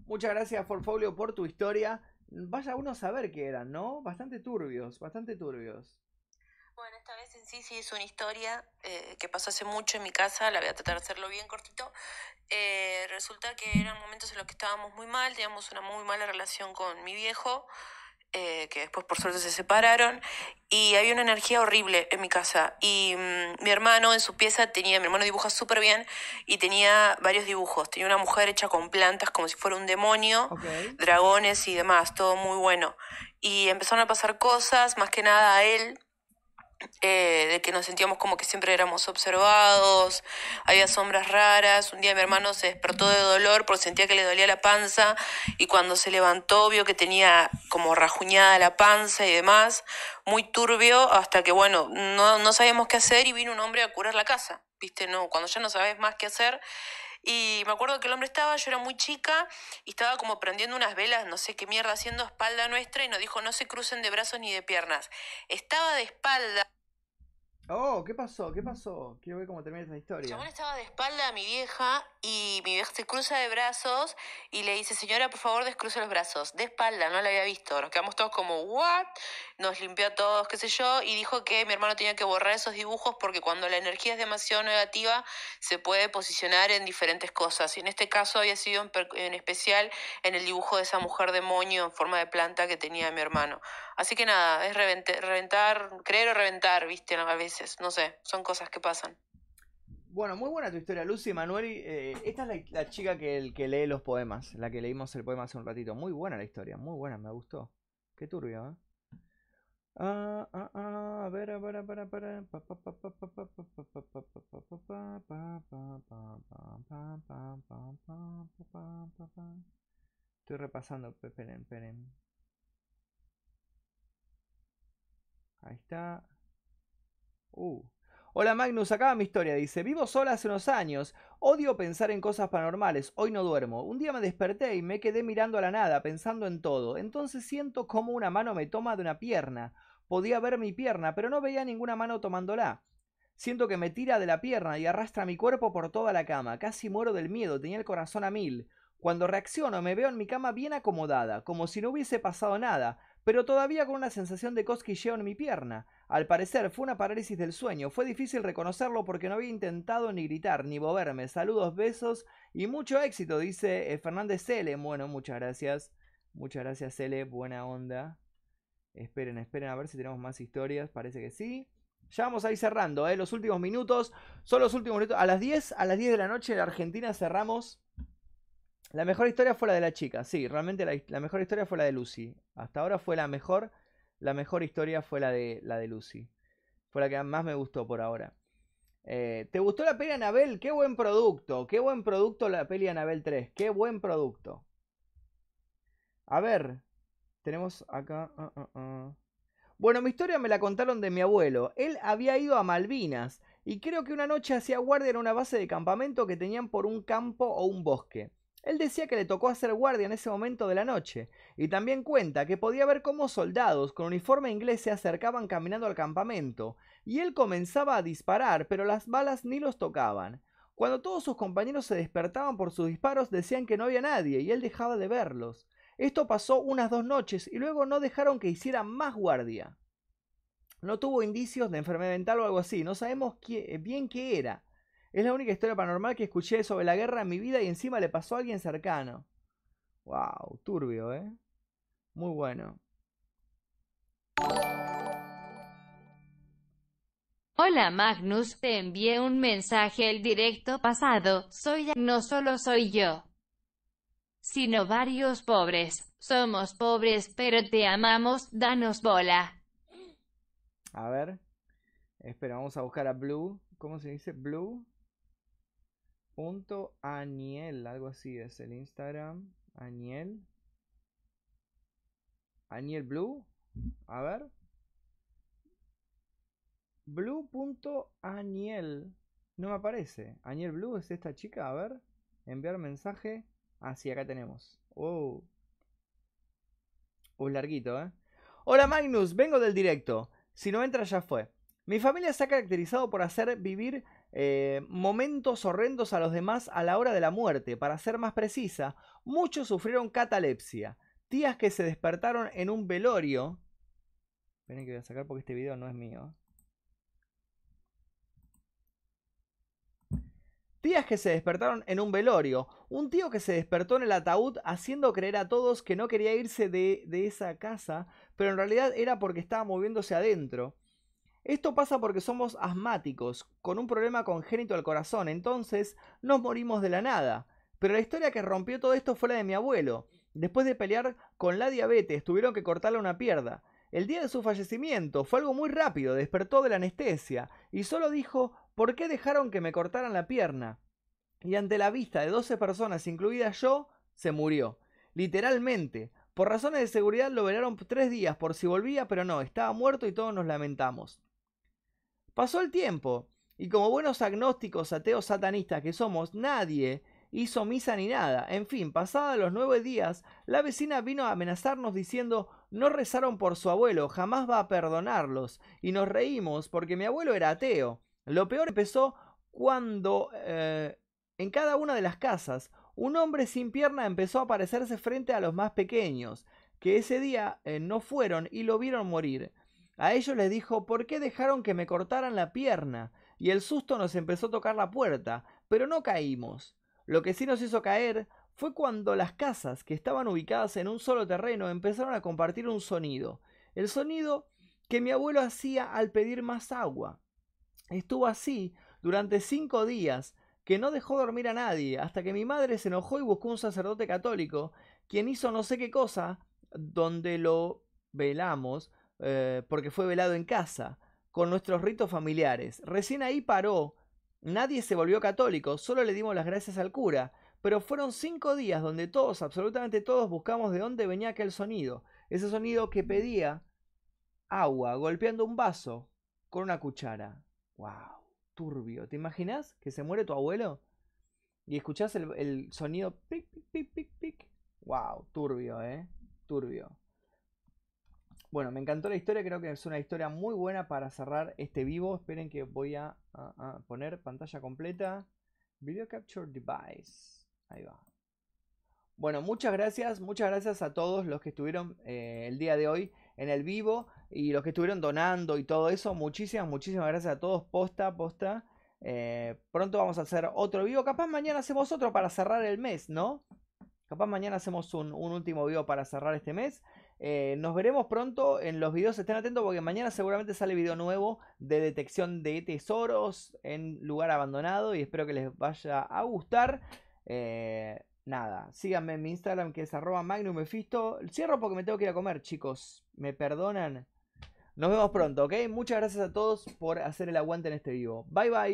Muchas gracias, Forfolio, por tu historia. Vaya uno a saber qué eran, ¿no? Bastante turbios, bastante turbios. Bueno, esta vez en sí sí es una historia eh, que pasó hace mucho en mi casa, la voy a tratar de hacerlo bien cortito. Eh, resulta que eran momentos en los que estábamos muy mal, teníamos una muy mala relación con mi viejo, eh, que después por suerte se separaron, y había una energía horrible en mi casa. Y mm, mi hermano en su pieza tenía, mi hermano dibuja súper bien, y tenía varios dibujos. Tenía una mujer hecha con plantas como si fuera un demonio, dragones y demás, todo muy bueno. Y empezaron a pasar cosas, más que nada a él, eh, de que nos sentíamos como que siempre éramos observados, había sombras raras, un día mi hermano se despertó de dolor porque sentía que le dolía la panza y cuando se levantó vio que tenía como rajuñada la panza y demás, muy turbio hasta que bueno, no, no sabíamos qué hacer y vino un hombre a curar la casa, viste, no, cuando ya no sabes más qué hacer. Y me acuerdo que el hombre estaba, yo era muy chica, y estaba como prendiendo unas velas, no sé qué mierda, haciendo espalda nuestra, y nos dijo, no se crucen de brazos ni de piernas. Estaba de espalda, Oh, ¿qué pasó? ¿Qué pasó? Quiero ver cómo termina esta historia. chabón estaba de espalda a mi vieja y mi vieja se cruza de brazos y le dice, señora, por favor, descruce los brazos. De espalda, no la había visto. Nos quedamos todos como, ¿what? Nos limpió a todos, qué sé yo, y dijo que mi hermano tenía que borrar esos dibujos porque cuando la energía es demasiado negativa se puede posicionar en diferentes cosas. Y en este caso había sido en, en especial en el dibujo de esa mujer demonio en forma de planta que tenía mi hermano. Así que nada, es revente- reventar, creer o reventar, viste, a veces, no sé, son cosas que pasan. Bueno, muy buena tu historia, Lucy Manuel. eh, esta es la, chica que, el- que lee los poemas, la que leímos el poema hace un ratito. Muy buena la historia, muy buena, me gustó. Qué turbio, ¿eh? Ah, ah, ah, a ver, a ver, a ver, pa, pa, pa, pa, Ahí está. Uh. Hola Magnus, acaba mi historia. Dice, vivo sola hace unos años. Odio pensar en cosas paranormales. Hoy no duermo. Un día me desperté y me quedé mirando a la nada, pensando en todo. Entonces siento como una mano me toma de una pierna. Podía ver mi pierna, pero no veía ninguna mano tomándola. Siento que me tira de la pierna y arrastra mi cuerpo por toda la cama. Casi muero del miedo, tenía el corazón a mil. Cuando reacciono me veo en mi cama bien acomodada, como si no hubiese pasado nada, pero todavía con una sensación de cosquilleo en mi pierna. Al parecer fue una parálisis del sueño. Fue difícil reconocerlo porque no había intentado ni gritar ni moverme. Saludos, besos y mucho éxito, dice eh, Fernández L. Bueno, muchas gracias. Muchas gracias, L. Buena onda. Esperen, esperen a ver si tenemos más historias. Parece que sí. Ya vamos a ir cerrando, ¿eh? Los últimos minutos. Son los últimos minutos. A las 10, a las 10 de la noche en Argentina cerramos. La mejor historia fue la de la chica. Sí, realmente la, mejor historia fue la de Lucy. Hasta ahora fue la mejor. La mejor historia fue la de, la de Lucy. Fue la que más me gustó por ahora. Eh, ¿Te gustó la peli Anabel? Qué buen producto. Qué buen producto la peli Anabel 3. Qué buen producto. A ver. Tenemos acá. ah, ah, ah. Bueno, mi historia me la contaron de mi abuelo. Él había ido a Malvinas y creo que una noche hacía guardia en una base de campamento que tenían por un campo o un bosque. Él decía que le tocó hacer guardia en ese momento de la noche, y también cuenta que podía ver cómo soldados con uniforme inglés se acercaban caminando al campamento, y él comenzaba a disparar, pero las balas ni los tocaban. Cuando todos sus compañeros se despertaban por sus disparos decían que no había nadie, y él dejaba de verlos. Esto pasó unas dos noches, y luego no dejaron que hiciera más guardia. No tuvo indicios de enfermedad mental o algo así, no sabemos bien qué era. Es la única historia paranormal que escuché sobre la guerra en mi vida y encima le pasó a alguien cercano. Wow, turbio, ¿eh? Muy bueno. Hola Magnus, te envié un mensaje el directo pasado. Soy ya- no solo soy yo, sino varios pobres. Somos pobres, pero te amamos, danos bola. A ver. Espera, vamos a buscar a Blue. ¿Cómo se dice? Blue. Punto Aniel, algo así es el Instagram. Aniel. Aniel Blue. A ver. Blue.aniel. No me aparece. Aniel Blue es esta chica. A ver. Enviar mensaje. Ah, sí, acá tenemos. Oh. Un larguito, ¿eh? Hola Magnus, vengo del directo. Si no entra ya fue. Mi familia se ha caracterizado por hacer vivir eh, momentos horrendos a los demás a la hora de la muerte. Para ser más precisa, muchos sufrieron catalepsia. Tías que se despertaron en un velorio. Esperen que voy a sacar porque este video no es mío. Tías que se despertaron en un velorio. Un tío que se despertó en el ataúd haciendo creer a todos que no quería irse de, de esa casa, pero en realidad era porque estaba moviéndose adentro. Esto pasa porque somos asmáticos, con un problema congénito al corazón, entonces nos morimos de la nada. Pero la historia que rompió todo esto fue la de mi abuelo. Después de pelear con la diabetes, tuvieron que cortarle una pierna. El día de su fallecimiento fue algo muy rápido, despertó de la anestesia y solo dijo ¿por qué dejaron que me cortaran la pierna? Y ante la vista de 12 personas, incluida yo, se murió. Literalmente. Por razones de seguridad lo velaron tres días por si volvía, pero no, estaba muerto y todos nos lamentamos. Pasó el tiempo, y como buenos agnósticos, ateos, satanistas que somos, nadie hizo misa ni nada. En fin, pasados los nueve días, la vecina vino a amenazarnos diciendo no rezaron por su abuelo, jamás va a perdonarlos. Y nos reímos porque mi abuelo era ateo. Lo peor empezó cuando eh, en cada una de las casas un hombre sin pierna empezó a aparecerse frente a los más pequeños, que ese día eh, no fueron y lo vieron morir. A ellos les dijo ¿por qué dejaron que me cortaran la pierna? Y el susto nos empezó a tocar la puerta, pero no caímos. Lo que sí nos hizo caer fue cuando las casas que estaban ubicadas en un solo terreno empezaron a compartir un sonido. El sonido que mi abuelo hacía al pedir más agua. Estuvo así durante cinco días, que no dejó dormir a nadie, hasta que mi madre se enojó y buscó un sacerdote católico, quien hizo no sé qué cosa, donde lo velamos, eh, porque fue velado en casa, con nuestros ritos familiares. Recién ahí paró, nadie se volvió católico, solo le dimos las gracias al cura, pero fueron cinco días donde todos, absolutamente todos, buscamos de dónde venía aquel sonido, ese sonido que pedía agua golpeando un vaso con una cuchara. ¡Wow! Turbio. ¿Te imaginas que se muere tu abuelo? Y escuchás el, el sonido pic, pic, pic, pic, pic. ¡Wow! Turbio, ¿eh? Turbio. Bueno, me encantó la historia, creo que es una historia muy buena para cerrar este vivo. Esperen que voy a, poner pantalla completa. Video Capture Device. Ahí va. Bueno, muchas gracias, muchas gracias a todos los que estuvieron eh, el día de hoy en el vivo y los que estuvieron donando y todo eso. Muchísimas, muchísimas gracias a todos. Posta, posta. Eh, pronto vamos a hacer otro vivo. Capaz mañana hacemos otro para cerrar el mes, ¿no? Capaz mañana hacemos un, último video para cerrar este mes. Eh, nos veremos pronto en los videos. Estén atentos porque mañana seguramente sale video nuevo de detección de tesoros en lugar abandonado. Y espero que les vaya a gustar. Eh, nada, síganme en mi Instagram que es arroba magnumefisto. Cierro porque me tengo que ir a comer, chicos. ¿Me perdonan? Nos vemos pronto, ¿ok? Muchas gracias a todos por hacer el aguante en este vivo. Bye bye.